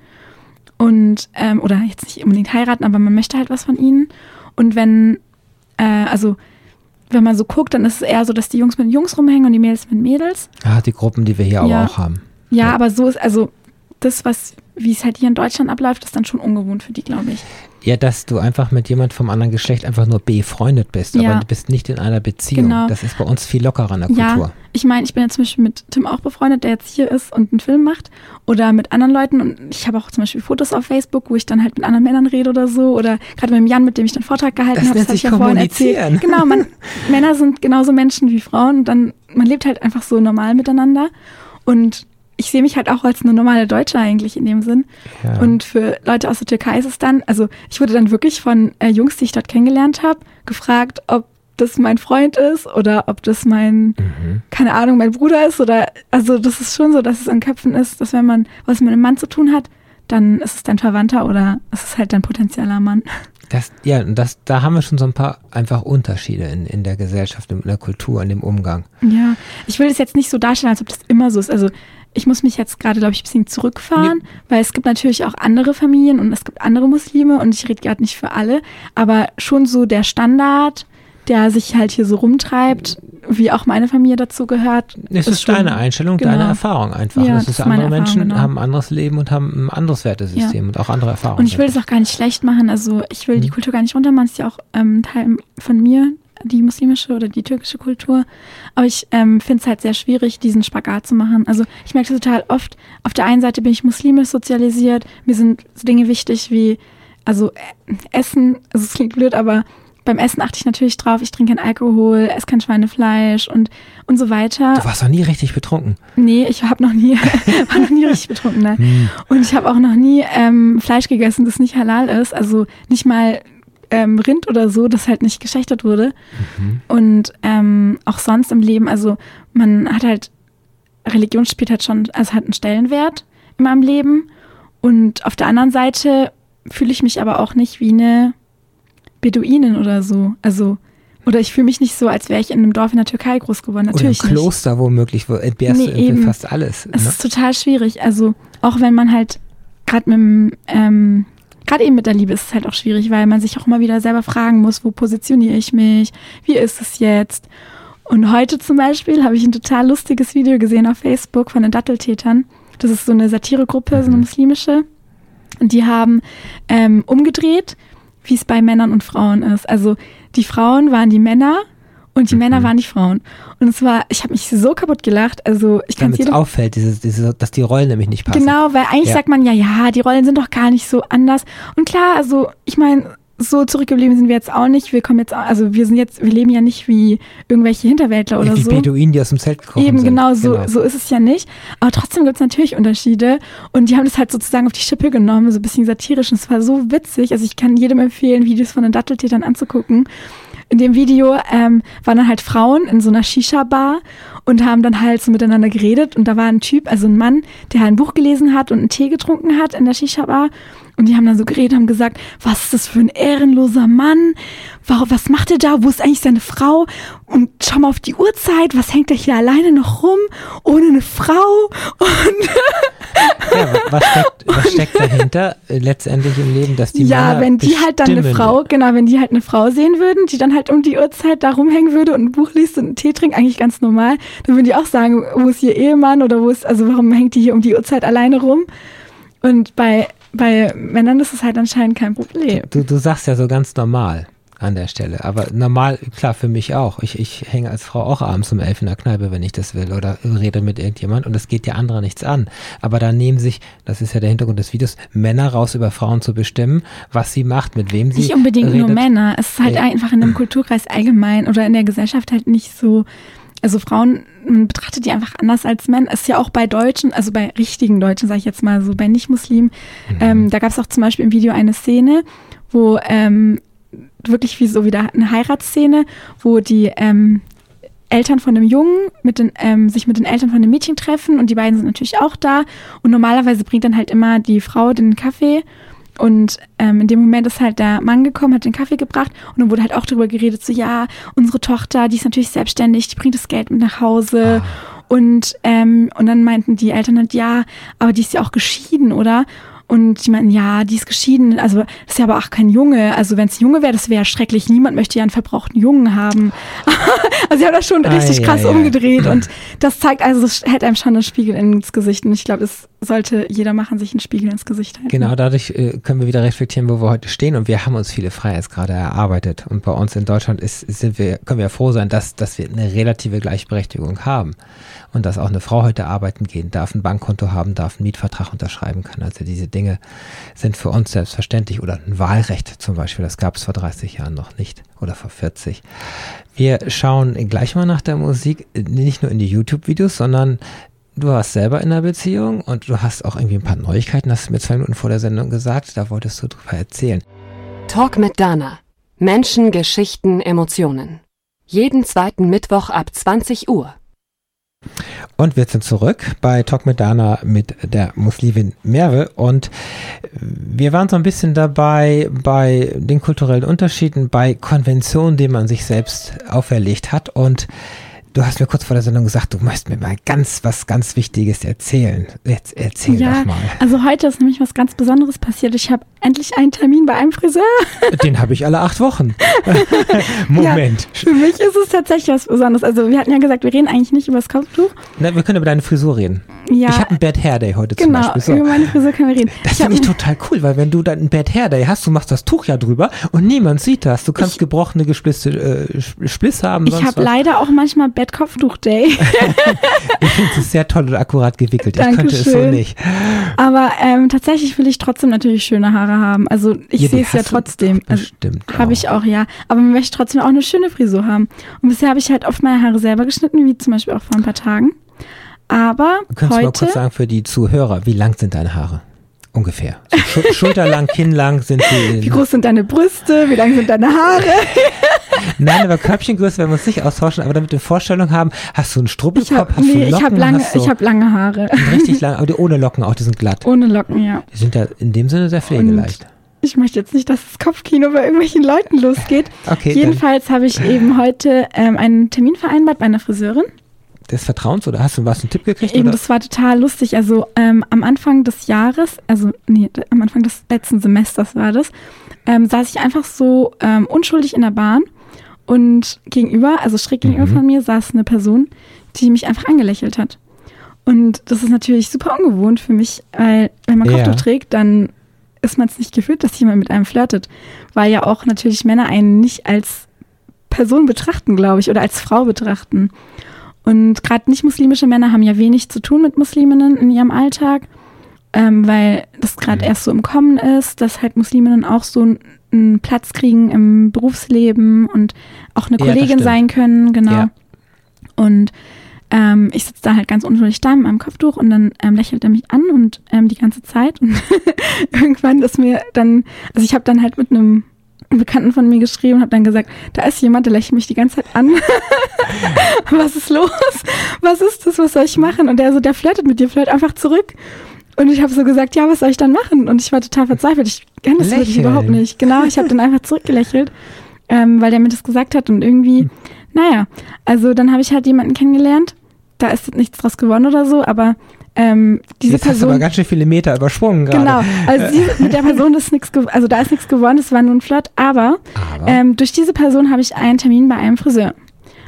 Und, ähm, oder jetzt nicht unbedingt heiraten, aber man möchte halt was von ihnen. Und wenn, äh, also wenn man so guckt, dann ist es eher so, dass die Jungs mit Jungs rumhängen und die Mädels mit Mädels. Ah, die Gruppen, die wir hier ja. aber auch haben. Ja, ja, aber so ist, also das, was, wie es halt hier in Deutschland abläuft, ist dann schon ungewohnt für die, glaube ich. Ja, dass du einfach mit jemand vom anderen Geschlecht einfach nur befreundet bist, ja. aber du bist nicht in einer Beziehung. Genau. Das ist bei uns viel lockerer in der ja, Kultur. Ich meine, ich bin ja zum Beispiel mit Tim auch befreundet, der jetzt hier ist und einen Film macht. Oder mit anderen Leuten. Und ich habe auch zum Beispiel Fotos auf Facebook, wo ich dann halt mit anderen Männern rede oder so. Oder gerade mit dem Jan, mit dem ich den Vortrag gehalten habe. Das habe ich ja vorhin erzählt. Genau, man, Männer sind genauso Menschen wie Frauen. Und dann, man lebt halt einfach so normal miteinander. Und ich sehe mich halt auch als eine normale Deutsche eigentlich in dem Sinn. Ja. Und für Leute aus der Türkei ist es dann, also ich wurde dann wirklich von äh, Jungs, die ich dort kennengelernt habe, gefragt, ob das mein Freund ist oder ob das mein, mhm. keine Ahnung, mein Bruder ist oder, also das ist schon so, dass es an Köpfen ist, dass wenn man was mit einem Mann zu tun hat, dann ist es dein Verwandter oder es ist halt dein potenzieller Mann. Das, ja, das, da haben wir schon so ein paar einfach Unterschiede in, in der Gesellschaft, in der Kultur, in dem Umgang. Ja, ich will das jetzt nicht so darstellen, als ob das immer so ist. Also ich muss mich jetzt gerade, glaube ich, ein bisschen zurückfahren, ja. weil es gibt natürlich auch andere Familien und es gibt andere Muslime und ich rede gerade nicht für alle, aber schon so der Standard, der sich halt hier so rumtreibt, wie auch meine Familie dazu gehört. Es ist, ist schon, deine Einstellung, genau. deine Erfahrung einfach. Ja, das ist andere Erfahrung, Menschen genau. haben ein anderes Leben und haben ein anderes Wertesystem ja. und auch andere Erfahrungen. Und ich will das auch gar nicht schlecht machen. Also ich will mhm. die Kultur gar nicht runtermachen. Es ist ja auch ähm, Teil von mir, die muslimische oder die türkische Kultur. Aber ich ähm, finde es halt sehr schwierig, diesen Spagat zu machen. Also ich merke total oft, auf der einen Seite bin ich muslimisch sozialisiert, mir sind so Dinge wichtig wie, also äh, Essen, also es klingt blöd, aber beim Essen achte ich natürlich drauf, ich trinke kein Alkohol, esse kein Schweinefleisch und, und so weiter. Du warst noch nie richtig betrunken? Nee, ich habe noch nie, war noch nie richtig betrunken, ne? Hm. Und ich habe auch noch nie ähm, Fleisch gegessen, das nicht halal ist. Also nicht mal ähm, Rind oder so, das halt nicht geschächtert wurde. Mhm. Und ähm, auch sonst im Leben, also man hat halt, Religion spielt halt schon, also hat einen Stellenwert in meinem Leben. Und auf der anderen Seite fühle ich mich aber auch nicht wie eine Beduinin oder so. Also, oder ich fühle mich nicht so, als wäre ich in einem Dorf in der Türkei groß geworden. Natürlich oder im Kloster nicht. womöglich, wo entbehrst nee, du fast alles. Es ne? ist total schwierig. Also, auch wenn man halt gerade mit dem ähm, gerade eben mit der Liebe ist es halt auch schwierig, weil man sich auch immer wieder selber fragen muss, wo positioniere ich mich, wie ist es jetzt? Und heute zum Beispiel habe ich ein total lustiges Video gesehen auf Facebook von den Datteltätern. Das ist so eine Satiregruppe, so eine mhm. muslimische. Und die haben ähm, umgedreht, wie es bei Männern und Frauen ist. Also die Frauen waren die Männer und die mhm. Männer waren die Frauen. Und es war, ich habe mich so kaputt gelacht. Also ich kann es auffällt, dieses, dieses, dass die Rollen nämlich nicht passen. Genau, weil eigentlich ja. sagt man ja, ja, die Rollen sind doch gar nicht so anders. Und klar, also ich meine, so zurückgeblieben sind wir jetzt auch nicht. Wir kommen jetzt, also wir sind jetzt, wir leben ja nicht wie irgendwelche Hinterwäldler oder wie so. Wie Beduinen, die aus dem Zelt gekommen Eben, sind. genau, so, genau. so ist es ja nicht. Aber trotzdem gibt es natürlich Unterschiede. Und die haben das halt sozusagen auf die Schippe genommen, so ein bisschen satirisch. Und es war so witzig. Also ich kann jedem empfehlen, Videos von den Datteltätern anzugucken in dem Video ähm, waren dann halt Frauen in so einer Shisha-Bar und haben dann halt so miteinander geredet. Und da war ein Typ, also ein Mann, der halt ein Buch gelesen hat und einen Tee getrunken hat in der Shisha-Bar. Und die haben dann so geredet, haben gesagt, was ist das für ein ehrenloser Mann? Was macht er da? Wo ist eigentlich seine Frau? Und schau mal auf die Uhrzeit, was hängt er hier alleine noch rum? Ohne eine Frau? Und ja, was steckt, was steckt dahinter letztendlich im Leben, dass die Ja, Männer wenn die halt dann eine Frau, genau, wenn die halt eine Frau sehen würden, die dann halt um die Uhrzeit da rumhängen würde und ein Buch liest und einen Tee trinkt, eigentlich ganz normal, dann würden die auch sagen, wo ist ihr Ehemann oder wo ist, also warum hängt die hier um die Uhrzeit alleine rum? Und bei bei Männern ist es halt anscheinend kein Problem. Du, du sagst ja so ganz normal an der Stelle. Aber normal, klar, für mich auch. Ich, ich hänge als Frau auch abends um elf in der Kneipe, wenn ich das will, oder rede mit irgendjemand und es geht ja andere nichts an. Aber da nehmen sich, das ist ja der Hintergrund des Videos, Männer raus über Frauen zu bestimmen, was sie macht, mit wem sie. Nicht unbedingt redet. nur Männer. Es ist halt äh, einfach in einem Kulturkreis allgemein oder in der Gesellschaft halt nicht so also Frauen, man betrachtet die einfach anders als Männer. Ist ja auch bei Deutschen, also bei richtigen Deutschen, sage ich jetzt mal so, bei Nicht-Muslimen. Mhm. Ähm, da gab es auch zum Beispiel im Video eine Szene, wo ähm, wirklich wie so wieder eine Heiratsszene, wo die ähm, Eltern von dem Jungen mit den, ähm, sich mit den Eltern von dem Mädchen treffen und die beiden sind natürlich auch da. Und normalerweise bringt dann halt immer die Frau den Kaffee und ähm, in dem Moment ist halt der Mann gekommen, hat den Kaffee gebracht und dann wurde halt auch darüber geredet, so ja, unsere Tochter, die ist natürlich selbstständig, die bringt das Geld mit nach Hause. Ah. Und, ähm, und dann meinten die Eltern halt, ja, aber die ist ja auch geschieden, oder? Und die meinten, ja, die ist geschieden, also das ist ja aber auch kein Junge. Also wenn es ein Junge wäre, das wäre ja schrecklich. Niemand möchte ja einen verbrauchten Jungen haben. also sie haben das schon richtig ah, krass ja, umgedreht. Ja. Und das zeigt also, es hält einem schon ein Spiegel ins Gesicht. Und ich glaube, es sollte jeder machen, sich einen Spiegel ins Gesicht halten. Genau, dadurch äh, können wir wieder reflektieren, wo wir heute stehen. Und wir haben uns viele Freiheitsgrade erarbeitet. Und bei uns in Deutschland ist, sind wir, können wir ja froh sein, dass, dass wir eine relative Gleichberechtigung haben und dass auch eine Frau heute arbeiten gehen darf, ein Bankkonto haben darf, einen Mietvertrag unterschreiben kann. Also diese Dinge sind für uns selbstverständlich oder ein Wahlrecht zum Beispiel, das gab es vor 30 Jahren noch nicht oder vor 40. Wir schauen gleich mal nach der Musik, nicht nur in die YouTube-Videos, sondern du warst selber in einer Beziehung und du hast auch irgendwie ein paar Neuigkeiten, hast du mir zwei Minuten vor der Sendung gesagt, da wolltest du drüber erzählen. Talk mit Dana. Menschen, Geschichten, Emotionen. Jeden zweiten Mittwoch ab 20 Uhr. Und wir sind zurück bei Talk mit Dana mit der Muslimin Merve und wir waren so ein bisschen dabei bei den kulturellen Unterschieden, bei Konventionen, die man sich selbst auferlegt hat und Du hast mir kurz vor der Sendung gesagt, du möchtest mir mal ganz was ganz Wichtiges erzählen. Jetzt erzähl ja, doch mal. Also heute ist nämlich was ganz Besonderes passiert. Ich habe endlich einen Termin bei einem Friseur. Den habe ich alle acht Wochen. Moment. Ja, für mich ist es tatsächlich was Besonderes. Also wir hatten ja gesagt, wir reden eigentlich nicht über das Kopftuch. Na, wir können über deine Frisur reden. Ja. Ich habe einen Bad Hair Day heute genau, zum Beispiel. So. über meine Frisur können wir reden. Das finde ich total cool, weil wenn du dann einen Bad Hair Day hast, du machst das Tuch ja drüber und niemand sieht das. Du kannst ich, gebrochene Gesplisse, äh, Spliss haben. Ich habe leider auch manchmal Bad Kopftuch Day. ich finde es sehr toll und akkurat gewickelt. Ich Dankeschön. könnte es so nicht. Aber ähm, tatsächlich will ich trotzdem natürlich schöne Haare haben. Also ich ja, sehe es ja trotzdem. Also, bestimmt. Habe ich auch, ja. Aber man möchte trotzdem auch eine schöne Frisur haben. Und bisher habe ich halt oft meine Haare selber geschnitten, wie zum Beispiel auch vor ein paar Tagen. Aber Kannst heute, du mal kurz sagen für die Zuhörer, wie lang sind deine Haare? Ungefähr. So schulterlang, kinnlang sind sie. Wie groß sind deine Brüste? Wie lang sind deine Haare? Nein, aber Körbchengröße werden wir uns nicht austauschen, aber damit wir eine Vorstellung haben, hast du einen Struppelkopf, hast nee, du Locken? Ich habe lange, so hab lange Haare. Richtig lang, aber die ohne Locken auch, die sind glatt. Ohne Locken, ja. Die sind ja in dem Sinne sehr pflegeleicht. Und ich möchte jetzt nicht, dass das Kopfkino bei irgendwelchen Leuten losgeht. Okay, Jedenfalls habe ich eben heute ähm, einen Termin vereinbart bei einer Friseurin des Vertrauens oder hast du was einen Tipp gekriegt? Eben, oder? das war total lustig. Also ähm, am Anfang des Jahres, also nee, am Anfang des letzten Semesters war das, ähm, saß ich einfach so ähm, unschuldig in der Bahn und gegenüber, also schräg gegenüber mhm. von mir, saß eine Person, die mich einfach angelächelt hat. Und das ist natürlich super ungewohnt für mich, weil wenn man Kopftuch ja. trägt, dann ist man es nicht gefühlt, dass jemand mit einem flirtet, weil ja auch natürlich Männer einen nicht als Person betrachten, glaube ich, oder als Frau betrachten. Und gerade nicht-muslimische Männer haben ja wenig zu tun mit Musliminnen in ihrem Alltag, ähm, weil das gerade mhm. erst so im Kommen ist, dass halt Musliminnen auch so einen Platz kriegen im Berufsleben und auch eine Kollegin ja, sein können, genau. Ja. Und ähm, ich sitze da halt ganz unschuldig da mit meinem Kopftuch und dann ähm, lächelt er mich an und ähm, die ganze Zeit und irgendwann ist mir dann, also ich habe dann halt mit einem Bekannten von mir geschrieben und habe dann gesagt, da ist jemand, der lächelt mich die ganze Zeit an. was ist los? Was ist das? Was soll ich machen? Und der so, der flirtet mit dir, flirt einfach zurück. Und ich habe so gesagt, ja, was soll ich dann machen? Und ich war total verzweifelt. Ich kenne das wirklich überhaupt nicht. Genau, ich habe dann einfach zurückgelächelt, ähm, weil der mir das gesagt hat. Und irgendwie, naja, also dann habe ich halt jemanden kennengelernt. Da ist nichts draus geworden oder so, aber ähm, diese Jetzt Person. Hast du aber ganz schön viele Meter übersprungen gerade. Genau. Also sie, mit der Person ist nichts, also da ist nichts geworden, es war nur ein Flirt, aber, aber? Ähm, durch diese Person habe ich einen Termin bei einem Friseur.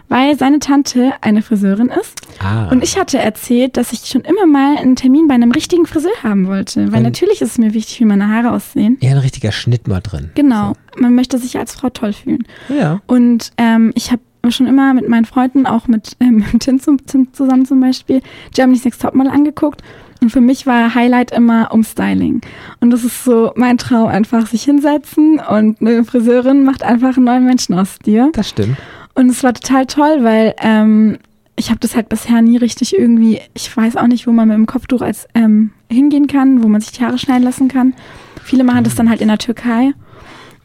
Weil seine Tante eine Friseurin ist. Ah. Und ich hatte erzählt, dass ich schon immer mal einen Termin bei einem richtigen Friseur haben wollte. Weil und natürlich ist es mir wichtig, wie meine Haare aussehen. Ja, ein richtiger Schnitt mal drin. Genau. So. Man möchte sich als Frau toll fühlen. Ja. Und ähm, ich habe schon immer mit meinen Freunden, auch mit, ähm, Tim zusammen zum Beispiel, Germany's Next Topmodel angeguckt. Und für mich war Highlight immer Umstyling. Und das ist so mein Traum, einfach sich hinsetzen und eine Friseurin macht einfach einen neuen Menschen aus dir. Das stimmt. Und es war total toll, weil ähm, ich habe das halt bisher nie richtig irgendwie, ich weiß auch nicht, wo man mit dem Kopftuch als ähm, hingehen kann, wo man sich die Haare schneiden lassen kann. Viele machen das dann halt in der Türkei.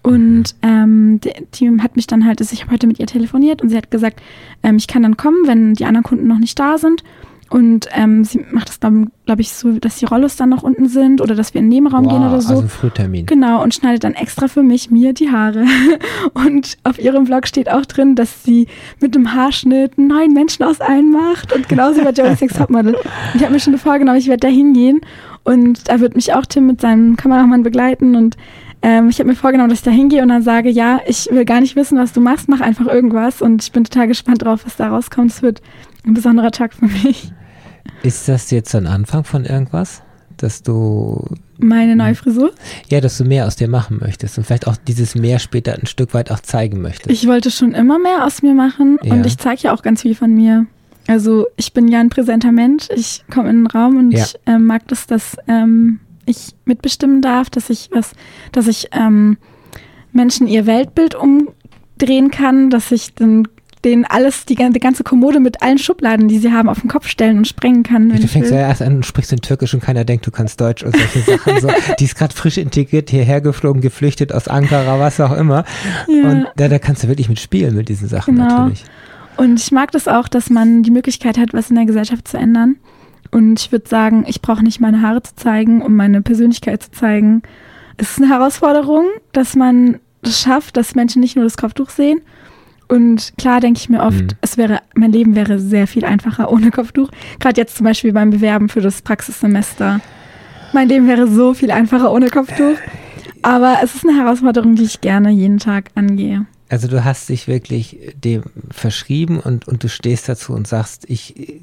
Und ähm, die, die, hat mich dann halt, also ich habe heute mit ihr telefoniert und sie hat gesagt, ähm, ich kann dann kommen, wenn die anderen Kunden noch nicht da sind. Und ähm, sie macht das, glaube glaub ich, so, dass die Rollos dann noch unten sind oder dass wir in den Nebenraum wow, gehen oder so. Also Frühtermin. Genau, und schneidet dann extra für mich mir die Haare. und auf ihrem Blog steht auch drin, dass sie mit dem Haarschnitt neun Menschen aus allen macht. Und genauso wird Joey Sex Topmodel. Und ich habe mir schon vorgenommen, ich werde da hingehen. Und da wird mich auch Tim mit seinem Kameramann begleiten. Und ähm, ich habe mir vorgenommen, dass ich da hingehe und dann sage, ja, ich will gar nicht wissen, was du machst, mach einfach irgendwas. Und ich bin total gespannt drauf, was da rauskommt. Es wird ein besonderer Tag für mich. Ist das jetzt ein Anfang von irgendwas? Dass du. Meine neue Frisur? Ja, dass du mehr aus dir machen möchtest und vielleicht auch dieses mehr später ein Stück weit auch zeigen möchtest. Ich wollte schon immer mehr aus mir machen ja. und ich zeige ja auch ganz viel von mir. Also ich bin ja ein präsenter Mensch. Ich komme in den Raum und ja. ich äh, mag das, dass ähm, ich mitbestimmen darf, dass ich was, dass ich ähm, Menschen ihr Weltbild umdrehen kann, dass ich dann denen alles, die, die, ganze Kommode mit allen Schubladen, die sie haben, auf den Kopf stellen und sprengen kann. du fängst ja erst an und sprichst in Türkisch und keiner denkt, du kannst Deutsch und solche Sachen. So. Die ist gerade frisch integriert, hierher geflogen, geflüchtet aus Ankara, was auch immer. Ja. Und da, da kannst du wirklich mitspielen mit diesen Sachen genau. natürlich. Und ich mag das auch, dass man die Möglichkeit hat, was in der Gesellschaft zu ändern. Und ich würde sagen, ich brauche nicht meine Haare zu zeigen, um meine Persönlichkeit zu zeigen. Es ist eine Herausforderung, dass man das schafft, dass Menschen nicht nur das Kopftuch sehen, und klar denke ich mir oft, mhm. es wäre, mein Leben wäre sehr viel einfacher ohne Kopftuch. Gerade jetzt zum Beispiel beim Bewerben für das Praxissemester. Mein Leben wäre so viel einfacher ohne Kopftuch. Aber es ist eine Herausforderung, die ich gerne jeden Tag angehe. Also du hast dich wirklich dem verschrieben und, und du stehst dazu und sagst, ich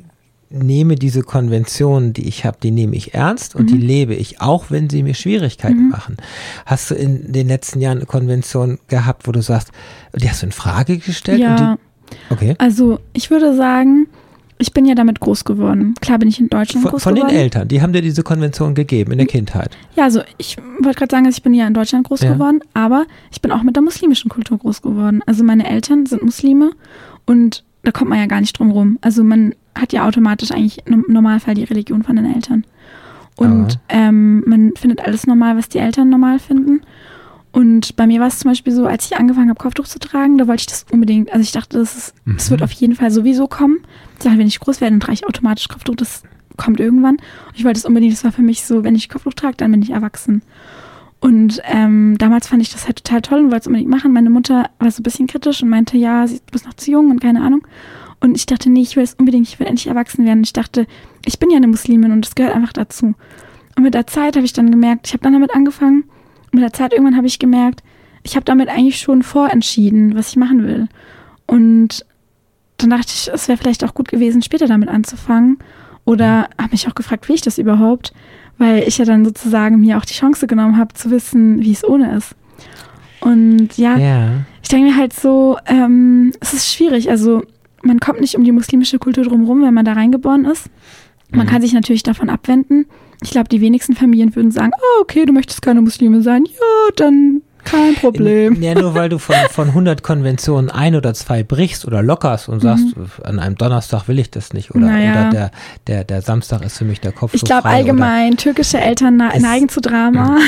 nehme diese Konventionen, die ich habe, die nehme ich ernst und mhm. die lebe ich, auch wenn sie mir Schwierigkeiten mhm. machen. Hast du in den letzten Jahren eine Konvention gehabt, wo du sagst, die hast du in Frage gestellt? Ja. Okay. Also ich würde sagen, ich bin ja damit groß geworden. Klar bin ich in Deutschland von, groß von geworden. Von den Eltern, die haben dir diese Konvention gegeben in der Kindheit. Ja, also ich wollte gerade sagen, ich bin ja in Deutschland groß ja. geworden, aber ich bin auch mit der muslimischen Kultur groß geworden. Also meine Eltern sind Muslime und da kommt man ja gar nicht drum rum. Also man hat ja automatisch eigentlich im Normalfall die Religion von den Eltern. Und ähm, man findet alles normal, was die Eltern normal finden. Und bei mir war es zum Beispiel so, als ich angefangen habe, Kopftuch zu tragen, da wollte ich das unbedingt, also ich dachte, das, ist, mhm. das wird auf jeden Fall sowieso kommen. Ich dachte, wenn ich groß werde, dann trage ich automatisch Kopftuch, das kommt irgendwann. Und ich wollte es unbedingt, das war für mich so, wenn ich Kopftuch trage, dann bin ich erwachsen. Und ähm, damals fand ich das halt total toll und wollte es unbedingt machen. Meine Mutter war so ein bisschen kritisch und meinte, ja, du bist noch zu jung und keine Ahnung. Und ich dachte, nee, ich will es unbedingt, ich will endlich erwachsen werden. Ich dachte, ich bin ja eine Muslimin und das gehört einfach dazu. Und mit der Zeit habe ich dann gemerkt, ich habe dann damit angefangen. Und mit der Zeit irgendwann habe ich gemerkt, ich habe damit eigentlich schon vorentschieden, was ich machen will. Und dann dachte ich, es wäre vielleicht auch gut gewesen, später damit anzufangen. Oder habe mich auch gefragt, wie ich das überhaupt? Weil ich ja dann sozusagen mir auch die Chance genommen habe, zu wissen, wie es ohne ist. Und ja, ja. ich denke mir halt so, ähm, es ist schwierig. Also man kommt nicht um die muslimische Kultur drumherum, wenn man da reingeboren ist. Man mhm. kann sich natürlich davon abwenden. Ich glaube, die wenigsten Familien würden sagen, oh, okay, du möchtest keine Muslime sein. Ja, dann kein Problem. Ja, nur weil du von, von 100 Konventionen ein oder zwei brichst oder lockerst und sagst, mhm. an einem Donnerstag will ich das nicht oder, naja. oder der, der, der Samstag ist für mich der Kopf. Ich glaube allgemein, türkische Eltern neigen zu Drama. Mhm.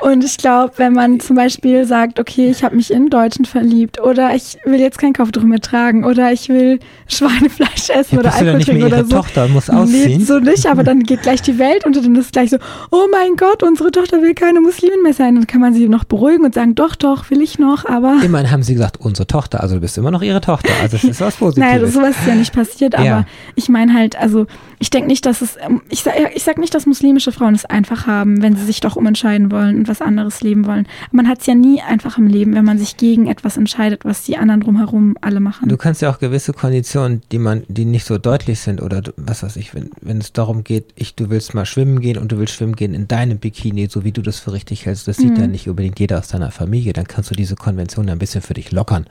und ich glaube, wenn man zum Beispiel sagt, okay, ich habe mich in Deutschen verliebt oder ich will jetzt kein Kopftuch mehr tragen oder ich will Schweinefleisch essen ja, oder Alkohol trinken oder so. Tochter muss ausziehen. Nee, so nicht, aber dann geht gleich die Welt und dann ist es gleich so, oh mein Gott, unsere Tochter will keine Muslimin mehr sein. Dann kann man sie noch beruhigen und sagen, doch, doch, will ich noch, aber. Immerhin haben sie gesagt, unsere Tochter, also du bist immer noch ihre Tochter, also das ist was Positives. naja, sowas ist ja nicht passiert, aber ja. ich meine halt, also ich denke nicht, dass es, ähm, ich sag, ich sag nicht, dass muslimische Frauen es einfach haben, wenn sie sich doch umentscheiden wollen und was anderes leben wollen. Man hat es ja nie einfach im Leben, wenn man sich gegen etwas entscheidet, was die anderen drumherum alle machen. Du kannst ja auch gewisse Konditionen, die man, die nicht so deutlich sind oder was weiß ich, wenn, wenn es darum geht, ich, du willst mal schwimmen gehen und du willst schwimmen gehen in deinem Bikini, so wie du das für richtig hältst, das sieht mhm. ja nicht unbedingt jeder aus deiner Familie, dann kannst du diese Konvention ein bisschen für dich lockern.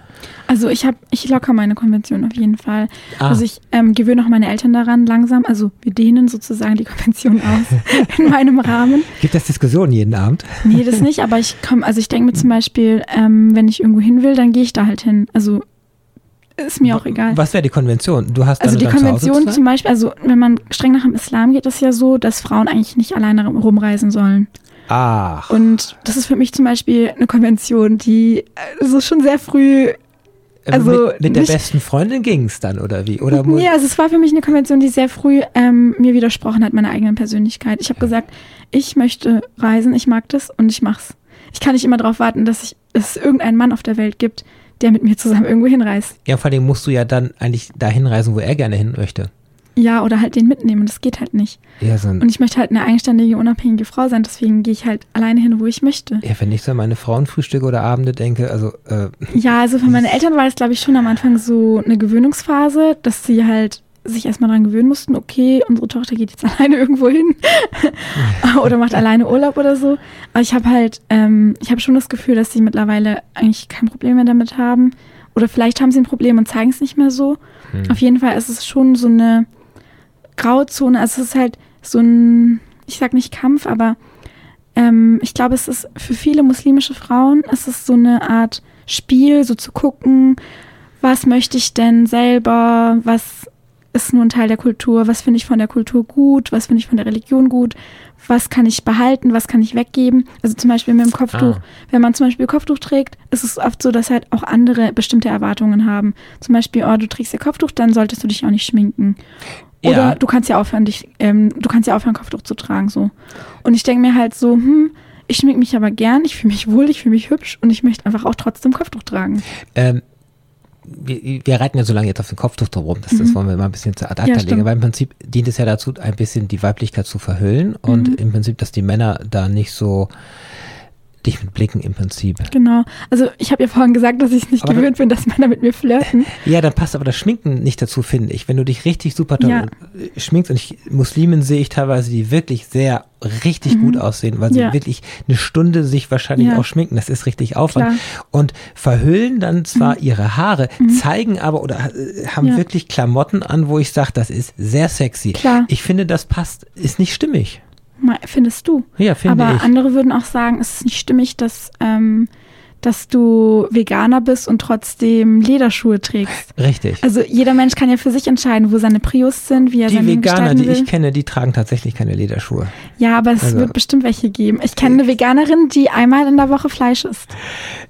Also ich habe, ich locker meine Konvention auf jeden Fall. Ah. Also ich ähm, gewöhne auch meine Eltern daran langsam. Also wir dehnen sozusagen die Konvention aus in meinem Rahmen. Gibt es Diskussionen jeden Abend? Nee, das nicht, aber ich komme, also ich denke mir zum Beispiel, ähm, wenn ich irgendwo hin will, dann gehe ich da halt hin. Also ist mir auch egal. Was wäre die Konvention? Du hast also die Konvention zum Beispiel, also wenn man streng nach dem Islam geht, ist ja so, dass Frauen eigentlich nicht alleine rumreisen sollen. Ach. Und das ist für mich zum Beispiel eine Konvention, die äh, so schon sehr früh also mit, mit der besten Freundin ging es dann, oder wie? Oder nee, also es war für mich eine Konvention, die sehr früh ähm, mir widersprochen hat, meiner eigenen Persönlichkeit. Ich habe ja. gesagt, ich möchte reisen, ich mag das und ich mach's. Ich kann nicht immer darauf warten, dass, ich, dass es irgendeinen Mann auf der Welt gibt, der mit mir zusammen irgendwo hinreist. Ja, vor allem musst du ja dann eigentlich dahin reisen, wo er gerne hin möchte. Ja, oder halt den mitnehmen. Das geht halt nicht. Ja, so und ich möchte halt eine eigenständige, unabhängige Frau sein. Deswegen gehe ich halt alleine hin, wo ich möchte. Ja, wenn ich so an meine Frauenfrühstücke oder Abende denke, also. Äh, ja, also für meine Eltern war es, glaube ich, schon am Anfang so eine Gewöhnungsphase, dass sie halt sich erstmal daran gewöhnen mussten, okay, unsere Tochter geht jetzt alleine irgendwo hin oder macht alleine Urlaub oder so. Aber ich habe halt, ähm, ich habe schon das Gefühl, dass sie mittlerweile eigentlich kein Problem mehr damit haben. Oder vielleicht haben sie ein Problem und zeigen es nicht mehr so. Hm. Auf jeden Fall ist es schon so eine Grauzone. Also es ist halt so ein, ich sag nicht Kampf, aber ähm, ich glaube, es ist für viele muslimische Frauen, es ist so eine Art Spiel, so zu gucken, was möchte ich denn selber, was ist nur ein Teil der Kultur, was finde ich von der Kultur gut, was finde ich von der Religion gut, was kann ich behalten, was kann ich weggeben. Also zum Beispiel mit dem Kopftuch. Ah. Wenn man zum Beispiel Kopftuch trägt, ist es oft so, dass halt auch andere bestimmte Erwartungen haben. Zum Beispiel, oh, du trägst ja Kopftuch, dann solltest du dich auch nicht schminken. Oder ja. du kannst ja aufhören, dich, ähm, du kannst ja aufhören, Kopftuch zu tragen, so. Und ich denke mir halt so, hm, ich schmink mich aber gern, ich fühle mich wohl, ich fühle mich hübsch und ich möchte einfach auch trotzdem Kopftuch tragen. Ähm, wir, wir, reiten ja so lange jetzt auf den Kopftuch drum, das, mhm. das wollen wir mal ein bisschen zu ad acta ja, legen, weil im Prinzip dient es ja dazu, ein bisschen die Weiblichkeit zu verhüllen und mhm. im Prinzip, dass die Männer da nicht so dich mit Blicken im Prinzip. Genau. Also ich habe ja vorhin gesagt, dass ich es nicht aber gewöhnt bin, dass Männer mit mir flirten. Ja, dann passt aber das Schminken nicht dazu, finde ich. Wenn du dich richtig super toll ja. schminkst und ich, Muslimen sehe ich teilweise, die wirklich sehr richtig mhm. gut aussehen, weil sie ja. wirklich eine Stunde sich wahrscheinlich ja. auch schminken. Das ist richtig Aufwand. Klar. Und verhüllen dann zwar mhm. ihre Haare, mhm. zeigen aber oder äh, haben wirklich Klamotten an, wo ich sage, das ist sehr sexy. Klar. Ich finde, das passt, ist nicht stimmig. Findest du? Ja, finde Aber ich. andere würden auch sagen, es ist nicht stimmig, dass, ähm, dass du Veganer bist und trotzdem Lederschuhe trägst. Richtig. Also jeder Mensch kann ja für sich entscheiden, wo seine Prius sind, wie er die seine Die Veganer, die ich kenne, die tragen tatsächlich keine Lederschuhe. Ja, aber es also. wird bestimmt welche geben. Ich kenne eine Veganerin, die einmal in der Woche Fleisch isst.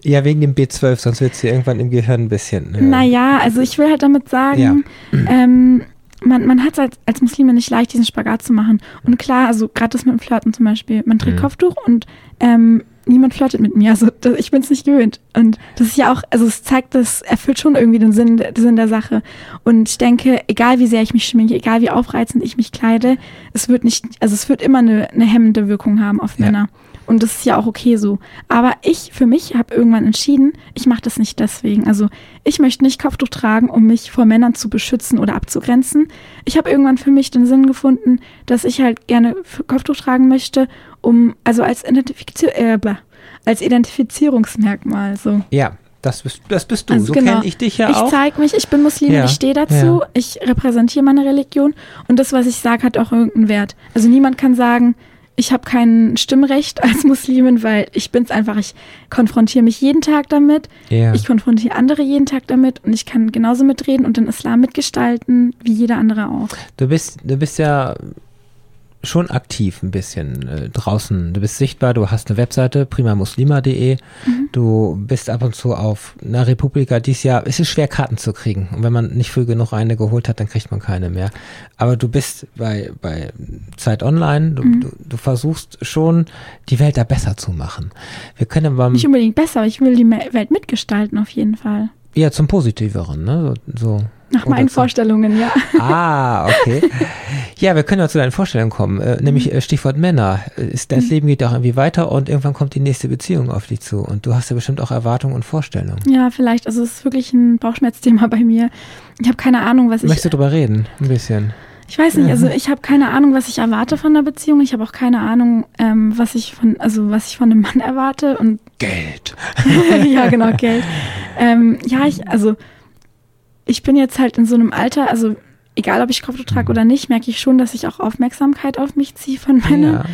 Ja, wegen dem B12, sonst wird sie irgendwann im Gehirn ein bisschen. Äh naja, also ich will halt damit sagen, ja. ähm, man, man hat es als, als Muslime nicht leicht, diesen Spagat zu machen. Und klar, also gerade das mit dem Flirten zum Beispiel, man trägt mhm. Kopftuch und ähm, niemand flirtet mit mir. Also das, ich bin es nicht gewöhnt. Und das ist ja auch, also es zeigt, das erfüllt schon irgendwie den Sinn, den Sinn der Sache. Und ich denke, egal wie sehr ich mich schminke, egal wie aufreizend ich mich kleide, es wird nicht, also es wird immer eine, eine hemmende Wirkung haben auf ja. Und das ist ja auch okay so. Aber ich für mich habe irgendwann entschieden, ich mache das nicht deswegen. Also ich möchte nicht Kopftuch tragen, um mich vor Männern zu beschützen oder abzugrenzen. Ich habe irgendwann für mich den Sinn gefunden, dass ich halt gerne Kopftuch tragen möchte, um also als, Identifiz äh, als Identifizierungsmerkmal so. Ja, das bist, das bist du. Also so genau. kenne ich dich ja ich auch. Ich zeige mich, ich bin Muslim, ja. ich stehe dazu, ja. ich repräsentiere meine Religion und das, was ich sage, hat auch irgendeinen Wert. Also niemand kann sagen, ich habe kein Stimmrecht als Muslimin, weil ich bin es einfach, ich konfrontiere mich jeden Tag damit. Yeah. Ich konfrontiere andere jeden Tag damit und ich kann genauso mitreden und den Islam mitgestalten, wie jeder andere auch. Du bist, du bist ja schon aktiv ein bisschen äh, draußen. Du bist sichtbar, du hast eine Webseite, primamuslima.de. Mhm. Du bist ab und zu auf einer Republika dies Jahr. Es ist schwer, Karten zu kriegen. Und wenn man nicht früh genug eine geholt hat, dann kriegt man keine mehr. Aber du bist bei, bei Zeit Online, du, mhm. du, du versuchst schon, die Welt da besser zu machen. Wir können aber. Nicht unbedingt besser, aber ich will die Welt mitgestalten auf jeden Fall. Ja, zum Positiveren, ne? So. so. Nach meinen so. Vorstellungen, ja. Ah, okay. Ja, wir können ja zu deinen Vorstellungen kommen. Äh, nämlich mhm. äh, Stichwort Männer. Ist, das mhm. Leben geht auch irgendwie weiter und irgendwann kommt die nächste Beziehung auf dich zu. Und du hast ja bestimmt auch Erwartungen und Vorstellungen. Ja, vielleicht. Also es ist wirklich ein Bauchschmerzthema bei mir. Ich habe keine Ahnung, was ich. Möchtest du drüber reden? Ein bisschen. Ich weiß nicht, also ich habe keine Ahnung, was ich erwarte von der Beziehung. Ich habe auch keine Ahnung, ähm, was ich von, also was ich von einem Mann erwarte und Geld. ja, genau, Geld. Ähm, ja, ich, also ich bin jetzt halt in so einem Alter, also egal ob ich Kopftuch trage mhm. oder nicht, merke ich schon, dass ich auch Aufmerksamkeit auf mich ziehe von Männern. Ja.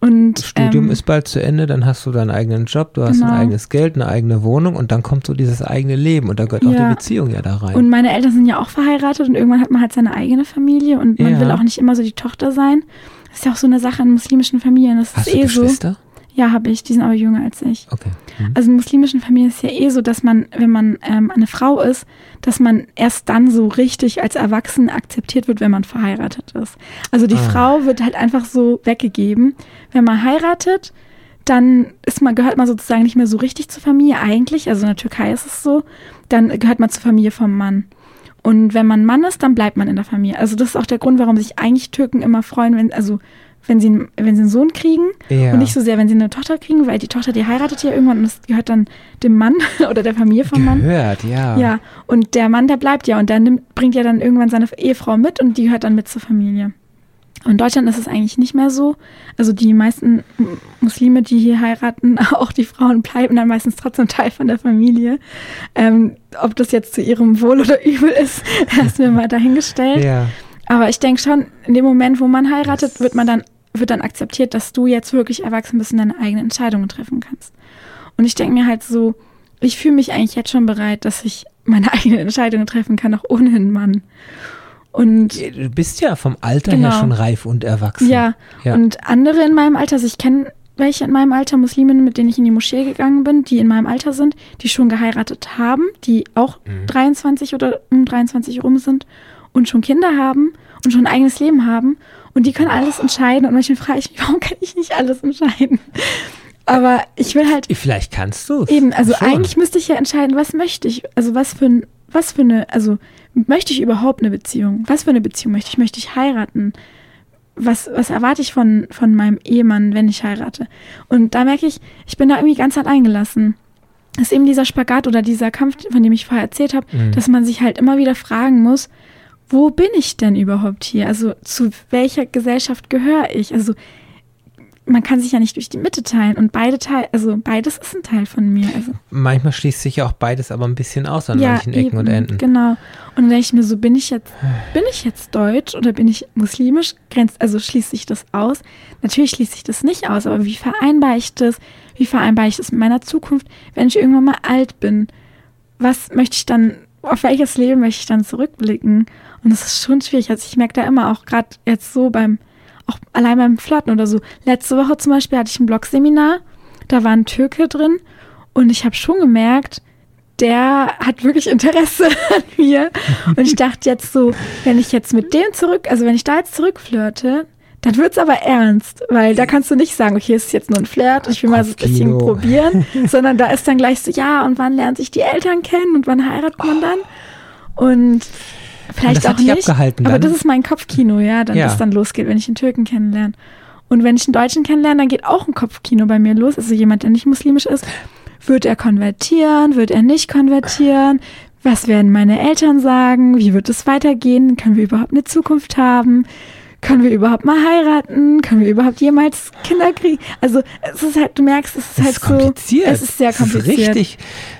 Und, das Studium ähm, ist bald zu Ende, dann hast du deinen eigenen Job, du hast genau. ein eigenes Geld, eine eigene Wohnung und dann kommt so dieses eigene Leben und da gehört ja. auch die Beziehung ja da rein. Und meine Eltern sind ja auch verheiratet und irgendwann hat man halt seine eigene Familie und man ja. will auch nicht immer so die Tochter sein. Das ist ja auch so eine Sache in muslimischen Familien. Das hast ist du eh Geschwister? so. Ja, habe ich. Die sind aber jünger als ich. Okay. Mhm. Also in muslimischen Familien ist es ja eh so, dass man, wenn man ähm, eine Frau ist, dass man erst dann so richtig als Erwachsene akzeptiert wird, wenn man verheiratet ist. Also die ah. Frau wird halt einfach so weggegeben. Wenn man heiratet, dann ist man, gehört man sozusagen nicht mehr so richtig zur Familie eigentlich. Also in der Türkei ist es so. Dann gehört man zur Familie vom Mann. Und wenn man Mann ist, dann bleibt man in der Familie. Also das ist auch der Grund, warum sich eigentlich Türken immer freuen, wenn, also wenn sie, wenn sie einen Sohn kriegen ja. und nicht so sehr, wenn sie eine Tochter kriegen, weil die Tochter, die heiratet ja irgendwann und das gehört dann dem Mann oder der Familie vom Mann. Gehört, ja. Ja, und der Mann, der bleibt ja und der nimmt, bringt ja dann irgendwann seine Ehefrau mit und die gehört dann mit zur Familie. Und in Deutschland ist es eigentlich nicht mehr so. Also die meisten Muslime, die hier heiraten, auch die Frauen bleiben dann meistens trotzdem Teil von der Familie. Ähm, ob das jetzt zu ihrem Wohl oder Übel ist, hast mir mal dahingestellt. Ja. Aber ich denke schon, in dem Moment, wo man heiratet, wird man dann, wird dann akzeptiert, dass du jetzt wirklich erwachsen bist und deine eigenen Entscheidungen treffen kannst. Und ich denke mir halt so, ich fühle mich eigentlich jetzt schon bereit, dass ich meine eigenen Entscheidungen treffen kann, auch ohne einen Mann. Und du bist ja vom Alter genau. her schon reif und erwachsen. Ja. ja. Und andere in meinem Alter, also ich kenne welche in meinem Alter, Musliminnen, mit denen ich in die Moschee gegangen bin, die in meinem Alter sind, die schon geheiratet haben, die auch mhm. 23 oder um 23 rum sind und schon Kinder haben und schon ein eigenes Leben haben. Und die können alles entscheiden. Und manchmal frage ich mich, warum kann ich nicht alles entscheiden? Aber ich will halt. Vielleicht kannst du Eben, also schon. eigentlich müsste ich ja entscheiden, was möchte ich. Also was für ein, was für eine, also möchte ich überhaupt eine Beziehung? Was für eine Beziehung möchte ich? Möchte ich heiraten? Was, was erwarte ich von, von meinem Ehemann, wenn ich heirate? Und da merke ich, ich bin da irgendwie ganz hart eingelassen. Das ist eben dieser Spagat oder dieser Kampf, von dem ich vorher erzählt habe, mhm. dass man sich halt immer wieder fragen muss, wo bin ich denn überhaupt hier? Also zu welcher Gesellschaft gehöre ich? Also man kann sich ja nicht durch die Mitte teilen und beide Teil, also beides ist ein Teil von mir. Also. Manchmal schließt sich ja auch beides aber ein bisschen aus an ja, manchen Ecken eben, und Enden. Genau. Und dann denke ich mir so, bin ich jetzt, bin ich jetzt deutsch oder bin ich muslimisch? Grenzt, also schließt sich das aus? Natürlich schließt sich das nicht aus, aber wie vereinbare ich das? Wie vereinbare ich das mit meiner Zukunft, wenn ich irgendwann mal alt bin? Was möchte ich dann, auf welches Leben möchte ich dann zurückblicken? Und das ist schon schwierig. Also ich merke da immer auch gerade jetzt so beim auch allein beim Flirten oder so. Letzte Woche zum Beispiel hatte ich ein Blogseminar, da war ein Türke drin und ich habe schon gemerkt, der hat wirklich Interesse an mir. Und ich dachte jetzt so, wenn ich jetzt mit dem zurück, also wenn ich da jetzt zurückflirte, dann wird es aber ernst, weil da kannst du nicht sagen, okay, es ist jetzt nur ein Flirt und ich will mal so ein bisschen probieren, sondern da ist dann gleich so, ja, und wann lernen sich die Eltern kennen und wann heiratet man dann? Und Vielleicht auch nicht. Abgehalten aber das ist mein Kopfkino, ja, dann ja. das dann losgeht, wenn ich einen Türken kennenlerne. Und wenn ich einen Deutschen kennenlerne, dann geht auch ein Kopfkino bei mir los. Also jemand, der nicht muslimisch ist, wird er konvertieren, wird er nicht konvertieren? Was werden meine Eltern sagen? Wie wird es weitergehen? Können wir überhaupt eine Zukunft haben? können wir überhaupt mal heiraten? Können wir überhaupt jemals Kinder kriegen? Also es ist halt, du merkst, es ist, es halt ist kompliziert. so. Es ist sehr kompliziert. Es ist richtig.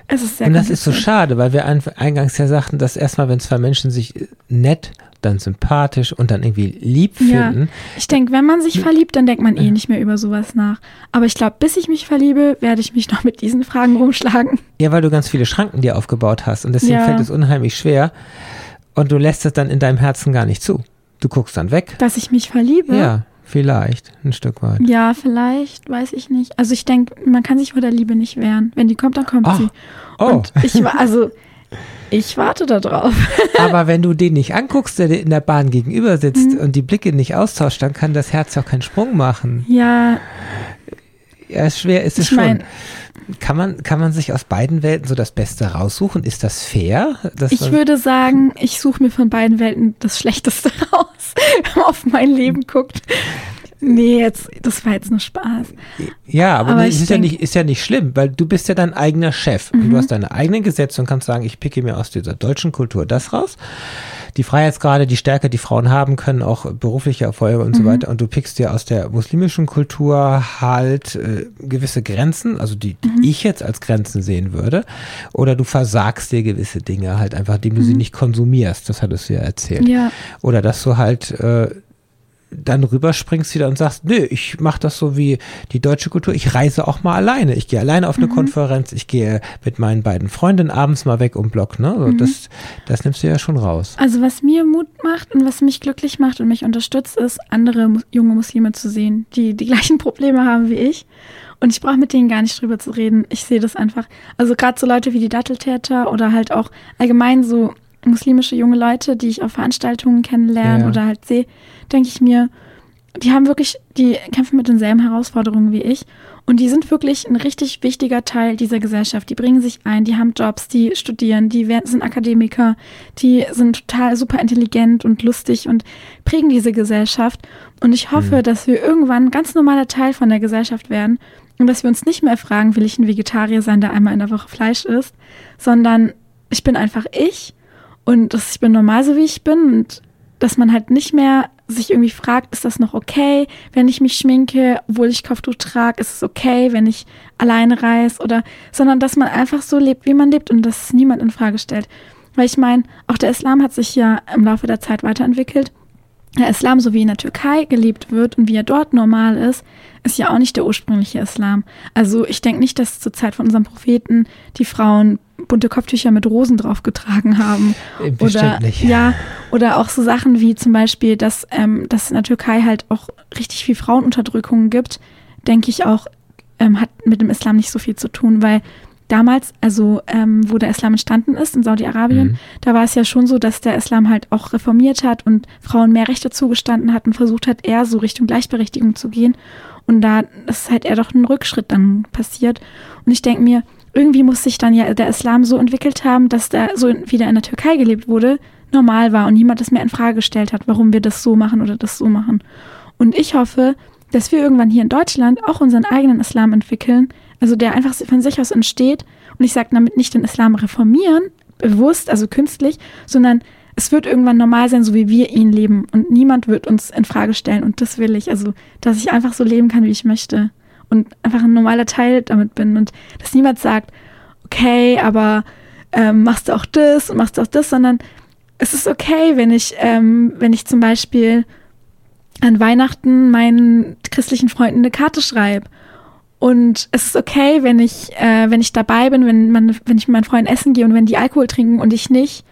Es ist sehr Und das ist so schade, weil wir eingangs ja sagten, dass erstmal, wenn zwei Menschen sich nett dann sympathisch und dann irgendwie lieb finden. Ja, ich denke, wenn man sich verliebt, dann denkt man eh nicht mehr über sowas nach. Aber ich glaube, bis ich mich verliebe, werde ich mich noch mit diesen Fragen rumschlagen. Ja, weil du ganz viele Schranken dir aufgebaut hast und deswegen ja. fällt es unheimlich schwer und du lässt es dann in deinem Herzen gar nicht zu. Du guckst dann weg. Dass ich mich verliebe? Ja, vielleicht, ein Stück weit. Ja, vielleicht, weiß ich nicht. Also ich denke, man kann sich vor der Liebe nicht wehren. Wenn die kommt, dann kommt oh. sie. Oh. Und ich war, also ich warte da drauf. Aber wenn du den nicht anguckst, der dir in der Bahn gegenüber sitzt mhm. und die Blicke nicht austauscht, dann kann das Herz ja auch keinen Sprung machen. Ja. Ja, schwer ist es ich schon. Kann man, kann man sich aus beiden Welten so das Beste raussuchen? Ist das fair? ich würde sagen, ich suche mir von beiden Welten das Schlechteste raus, wenn man auf mein Leben guckt. Nee, jetzt, das war jetzt nur Spaß. Ja, aber, aber das ist, ja nicht, ist ja nicht schlimm, weil du bist ja dein eigener Chef. Mhm. Und du mhm. hast deine eigenen Gesetze und kannst sagen, ich picke mir aus dieser deutschen Kultur das raus. Die Freiheitsgrade, die Stärke, die Frauen haben können, auch berufliche Erfolge und mhm. so weiter. Und du pickst dir aus der muslimischen Kultur halt äh, gewisse Grenzen, also die, die mhm. ich jetzt als Grenzen sehen würde. Oder du versagst dir gewisse Dinge halt einfach, indem du sie mhm. nicht konsumierst. Das hattest du ja erzählt. Ja. Oder dass du halt äh, dann rüberspringst wieder und sagst, nö, ich mache das so wie die deutsche Kultur. Ich reise auch mal alleine. Ich gehe alleine auf eine mhm. Konferenz. Ich gehe mit meinen beiden Freundinnen abends mal weg um Block. Ne? Also mhm. das, das nimmst du ja schon raus. Also was mir Mut macht und was mich glücklich macht und mich unterstützt, ist, andere junge Muslime zu sehen, die die gleichen Probleme haben wie ich. Und ich brauche mit denen gar nicht drüber zu reden. Ich sehe das einfach. Also gerade so Leute wie die Datteltäter oder halt auch allgemein so muslimische junge Leute, die ich auf Veranstaltungen kennenlerne ja. oder halt sehe, denke ich mir, die haben wirklich, die kämpfen mit denselben Herausforderungen wie ich. Und die sind wirklich ein richtig wichtiger Teil dieser Gesellschaft. Die bringen sich ein, die haben Jobs, die studieren, die sind Akademiker, die sind total super intelligent und lustig und prägen diese Gesellschaft. Und ich hoffe, mhm. dass wir irgendwann ein ganz normaler Teil von der Gesellschaft werden und dass wir uns nicht mehr fragen, will ich ein Vegetarier sein, der einmal in der Woche Fleisch isst, sondern ich bin einfach ich und dass ich bin normal so wie ich bin und dass man halt nicht mehr sich irgendwie fragt, ist das noch okay, wenn ich mich schminke, obwohl ich Kopftuch trage, ist es okay, wenn ich alleine reise oder, sondern dass man einfach so lebt, wie man lebt und dass es niemand in Frage stellt. Weil ich meine, auch der Islam hat sich ja im Laufe der Zeit weiterentwickelt der Islam, so wie in der Türkei gelebt wird und wie er dort normal ist, ist ja auch nicht der ursprüngliche Islam. Also ich denke nicht, dass zur Zeit von unserem Propheten die Frauen bunte Kopftücher mit Rosen drauf getragen haben. Bestimmt oder ja, oder auch so Sachen wie zum Beispiel, dass, ähm, dass in der Türkei halt auch richtig viel Frauenunterdrückung gibt, denke ich auch, ähm, hat mit dem Islam nicht so viel zu tun, weil damals, also ähm, wo der Islam entstanden ist in Saudi-Arabien, mhm. da war es ja schon so, dass der Islam halt auch reformiert hat und Frauen mehr Rechte zugestanden hat und versucht hat, eher so Richtung Gleichberechtigung zu gehen. Und da ist halt eher doch ein Rückschritt dann passiert. Und ich denke mir, irgendwie muss sich dann ja der Islam so entwickelt haben, dass da so wieder in der Türkei gelebt wurde, normal war und niemand das mehr in Frage gestellt hat, warum wir das so machen oder das so machen. Und ich hoffe, dass wir irgendwann hier in Deutschland auch unseren eigenen Islam entwickeln, also der einfach von sich aus entsteht. Und ich sage damit nicht den Islam reformieren, bewusst, also künstlich, sondern es wird irgendwann normal sein, so wie wir ihn leben. Und niemand wird uns in Frage stellen. Und das will ich. Also, dass ich einfach so leben kann, wie ich möchte. Und einfach ein normaler Teil damit bin. Und dass niemand sagt, okay, aber ähm, machst du auch das und machst du auch das, sondern es ist okay, wenn ich, ähm, wenn ich zum Beispiel an Weihnachten meinen christlichen Freunden eine Karte schreibe und es ist okay, wenn ich, äh, wenn ich dabei bin, wenn, man, wenn ich mit meinen Freunden essen gehe und wenn die Alkohol trinken und ich nicht.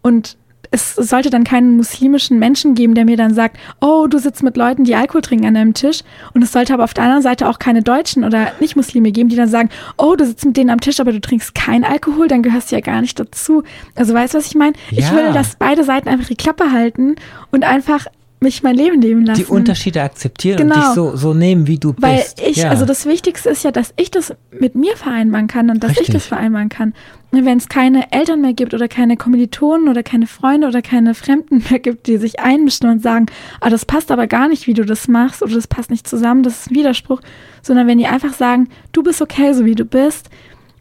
Und es sollte dann keinen muslimischen Menschen geben, der mir dann sagt, oh, du sitzt mit Leuten, die Alkohol trinken an deinem Tisch. Und es sollte aber auf der anderen Seite auch keine Deutschen oder Nicht-Muslime geben, die dann sagen, oh, du sitzt mit denen am Tisch, aber du trinkst keinen Alkohol, dann gehörst du ja gar nicht dazu. Also weißt du, was ich meine? Ja. Ich will, dass beide Seiten einfach die Klappe halten und einfach mich mein Leben leben lassen. Die Unterschiede akzeptieren genau. und dich so, so nehmen, wie du Weil bist. Weil ich, ja. also das Wichtigste ist ja, dass ich das mit mir vereinbaren kann und dass Richtig. ich das vereinbaren kann. Und wenn es keine Eltern mehr gibt oder keine Kommilitonen oder keine Freunde oder keine Fremden mehr gibt, die sich einmischen und sagen, ah, das passt aber gar nicht, wie du das machst oder das passt nicht zusammen, das ist ein Widerspruch, sondern wenn die einfach sagen, du bist okay, so wie du bist,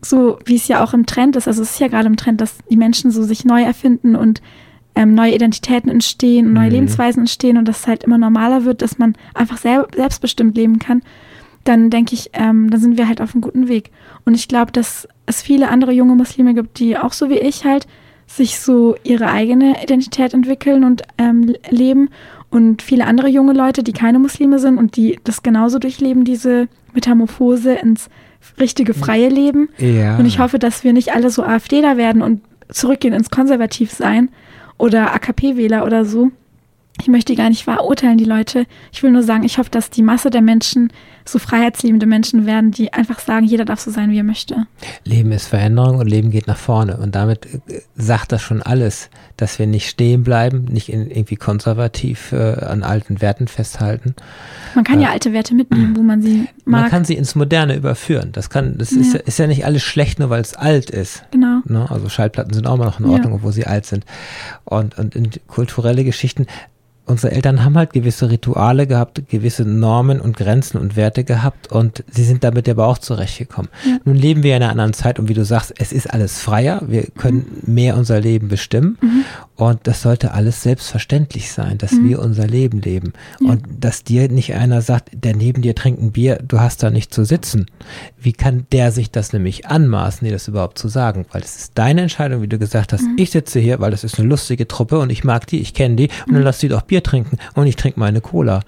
so wie es ja auch im Trend ist, also es ist ja gerade im Trend, dass die Menschen so sich neu erfinden und ähm, neue Identitäten entstehen, neue mhm. Lebensweisen entstehen und das halt immer normaler wird, dass man einfach sel selbstbestimmt leben kann, dann denke ich, ähm, dann sind wir halt auf einem guten Weg. Und ich glaube, dass es viele andere junge Muslime gibt, die auch so wie ich halt sich so ihre eigene Identität entwickeln und ähm, leben und viele andere junge Leute, die keine Muslime sind und die das genauso durchleben, diese Metamorphose ins richtige freie Leben. Ja. Und ich hoffe, dass wir nicht alle so AfDler werden und zurückgehen ins Konservativsein, oder AKP-Wähler oder so. Ich möchte gar nicht verurteilen, die Leute. Ich will nur sagen, ich hoffe, dass die Masse der Menschen so freiheitsliebende Menschen werden, die einfach sagen, jeder darf so sein, wie er möchte. Leben ist Veränderung und Leben geht nach vorne. Und damit äh, sagt das schon alles, dass wir nicht stehen bleiben, nicht in, irgendwie konservativ äh, an alten Werten festhalten. Man kann äh, ja alte Werte mitnehmen, wo man sie mag. Man kann sie ins Moderne überführen. Das kann, das ja. Ist, ist ja nicht alles schlecht, nur weil es alt ist. Genau. Ne? Also Schallplatten sind auch mal noch in Ordnung, ja. obwohl sie alt sind. Und, und in kulturelle Geschichten unsere Eltern haben halt gewisse Rituale gehabt, gewisse Normen und Grenzen und Werte gehabt und sie sind damit aber auch zurechtgekommen. Ja. Nun leben wir in einer anderen Zeit und wie du sagst, es ist alles freier, wir können mhm. mehr unser Leben bestimmen. Mhm. Und das sollte alles selbstverständlich sein, dass mhm. wir unser Leben leben. Ja. Und dass dir nicht einer sagt, der neben dir trinkt ein Bier, du hast da nicht zu sitzen. Wie kann der sich das nämlich anmaßen, dir das überhaupt zu sagen? Weil es ist deine Entscheidung, wie du gesagt hast. Mhm. Ich sitze hier, weil das ist eine lustige Truppe und ich mag die, ich kenne die und mhm. dann lass die doch Bier trinken und ich trinke meine Cola.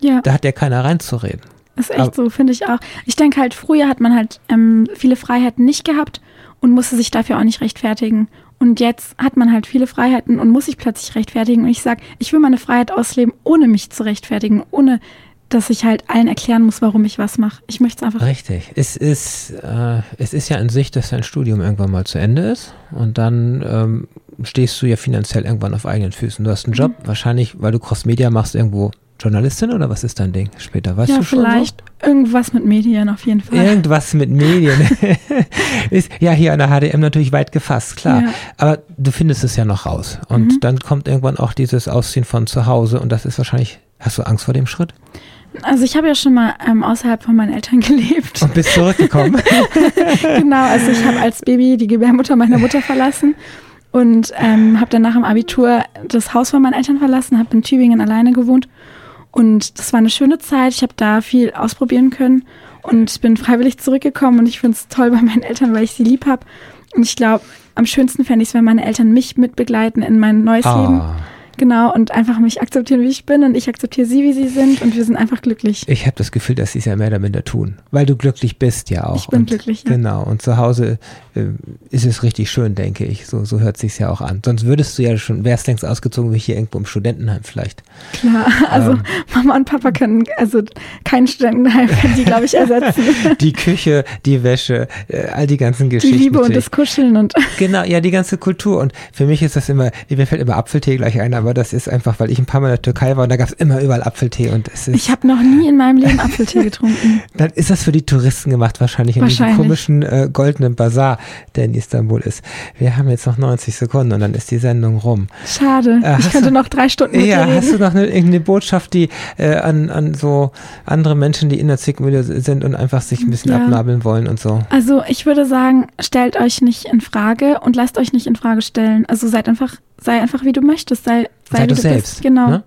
Ja. Da hat ja keiner reinzureden. Das ist echt Aber, so, finde ich auch. Ich denke halt, früher hat man halt ähm, viele Freiheiten nicht gehabt und musste sich dafür auch nicht rechtfertigen. Und jetzt hat man halt viele Freiheiten und muss sich plötzlich rechtfertigen. Und ich sage, ich will meine Freiheit ausleben, ohne mich zu rechtfertigen, ohne dass ich halt allen erklären muss, warum ich was mache. Ich möchte es einfach. Richtig. Es ist, äh, es ist ja in sich, dass dein Studium irgendwann mal zu Ende ist und dann ähm, stehst du ja finanziell irgendwann auf eigenen Füßen. Du hast einen Job, mhm. wahrscheinlich, weil du Cross-Media machst, irgendwo Journalistin oder was ist dein Ding später? Weißt ja, du schon? Vielleicht so? irgendwas mit Medien auf jeden Fall. Irgendwas mit Medien. ist ja hier an der HDM natürlich weit gefasst, klar. Ja. Aber du findest es ja noch raus. Und mhm. dann kommt irgendwann auch dieses Ausziehen von zu Hause und das ist wahrscheinlich. Hast du Angst vor dem Schritt? Also ich habe ja schon mal ähm, außerhalb von meinen Eltern gelebt. Und bist zurückgekommen? genau, also ich habe als Baby die Gebärmutter meiner Mutter verlassen und ähm, habe dann nach dem Abitur das Haus von meinen Eltern verlassen, habe in Tübingen alleine gewohnt und das war eine schöne Zeit. Ich habe da viel ausprobieren können und bin freiwillig zurückgekommen. Und ich finde es toll bei meinen Eltern, weil ich sie lieb habe. Und ich glaube, am schönsten fände ich es, wenn meine Eltern mich mitbegleiten in mein neues ah. Leben. Genau, und einfach mich akzeptieren, wie ich bin und ich akzeptiere sie, wie sie sind und wir sind einfach glücklich. Ich habe das Gefühl, dass sie es ja mehr oder minder tun, weil du glücklich bist ja auch. Ich bin und, glücklich, ja. Genau, und zu Hause ist es richtig schön, denke ich. So, so hört sich ja auch an. Sonst würdest du ja schon, wärst längst ausgezogen wie hier irgendwo im Studentenheim vielleicht. Klar, also ähm, Mama und Papa können, also kein Studentenheim können die, glaube ich, ersetzen. die Küche, die Wäsche, äh, all die ganzen Geschichten. Die Liebe und das Kuscheln und. Genau, ja, die ganze Kultur. Und für mich ist das immer, mir fällt immer Apfeltee gleich ein, aber das ist einfach, weil ich ein paar Mal in der Türkei war und da gab es immer überall Apfeltee und es ist. Ich habe noch nie in meinem Leben Apfeltee getrunken. Dann ist das für die Touristen gemacht, wahrscheinlich in wahrscheinlich. diesem komischen äh, goldenen Bazar, der in Istanbul ist. Wir haben jetzt noch 90 Sekunden und dann ist die Sendung rum. Schade. Äh, ich könnte du, noch drei Stunden mit Ja, hast du noch eine, irgendeine Botschaft, die äh, an, an so andere Menschen, die in der Zwickmühle sind und einfach sich ein bisschen ja. abnabeln wollen und so? Also ich würde sagen, stellt euch nicht in Frage und lasst euch nicht in Frage stellen. Also seid einfach, sei einfach wie du möchtest, sei, sei, sei du, du selbst. Bist. Genau. Ne?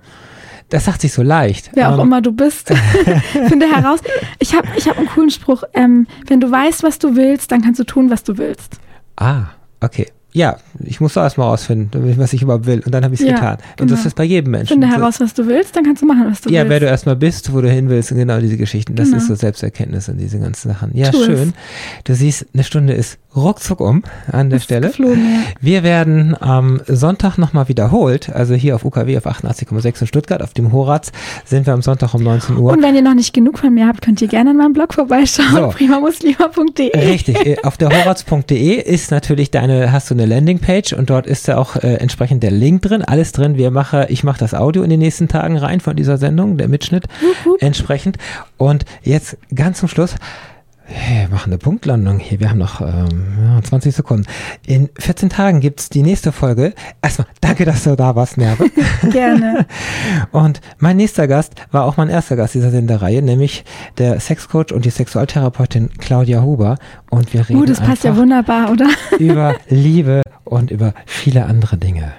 Das sagt sich so leicht. Wer auch um, immer du bist. Finde heraus. Ich habe ich hab einen coolen Spruch. Ähm, wenn du weißt, was du willst, dann kannst du tun, was du willst. Ah, okay. Ja, ich muss da erstmal rausfinden, was ich überhaupt will. Und dann habe ich es ja, getan. Und genau. das ist bei jedem Menschen. Finde heraus, was du willst, dann kannst du machen, was du ja, willst. Ja, wer du erstmal bist, wo du hin willst, und genau diese Geschichten. Das genau. ist so Selbsterkenntnis und diese ganzen Sachen. Ja, tu schön. Es. Du siehst, eine Stunde ist ruckzuck um an der Stelle. Geflogen, ja. Wir werden am Sonntag nochmal wiederholt, also hier auf UKW auf 88,6 in Stuttgart, auf dem Horaz sind wir am Sonntag um 19 Uhr. Und wenn ihr noch nicht genug von mir habt, könnt ihr gerne in meinem Blog vorbeischauen, so. primamuslima.de. Richtig, auf der horaz.de ist natürlich deine, hast du eine Landingpage und dort ist ja auch äh, entsprechend der Link drin, alles drin. Wir mache, ich mache das Audio in den nächsten Tagen rein von dieser Sendung, der Mitschnitt uh, uh. entsprechend. Und jetzt ganz zum Schluss Hey, wir machen eine Punktlandung hier. Wir haben noch ähm, 20 Sekunden. In 14 Tagen gibt's die nächste Folge. Erstmal, danke, dass du da warst, Merve. Gerne. Und mein nächster Gast war auch mein erster Gast dieser Sendereihe, nämlich der Sexcoach und die Sexualtherapeutin Claudia Huber. Und wir reden. Oh, das passt ja wunderbar, oder? über Liebe und über viele andere Dinge.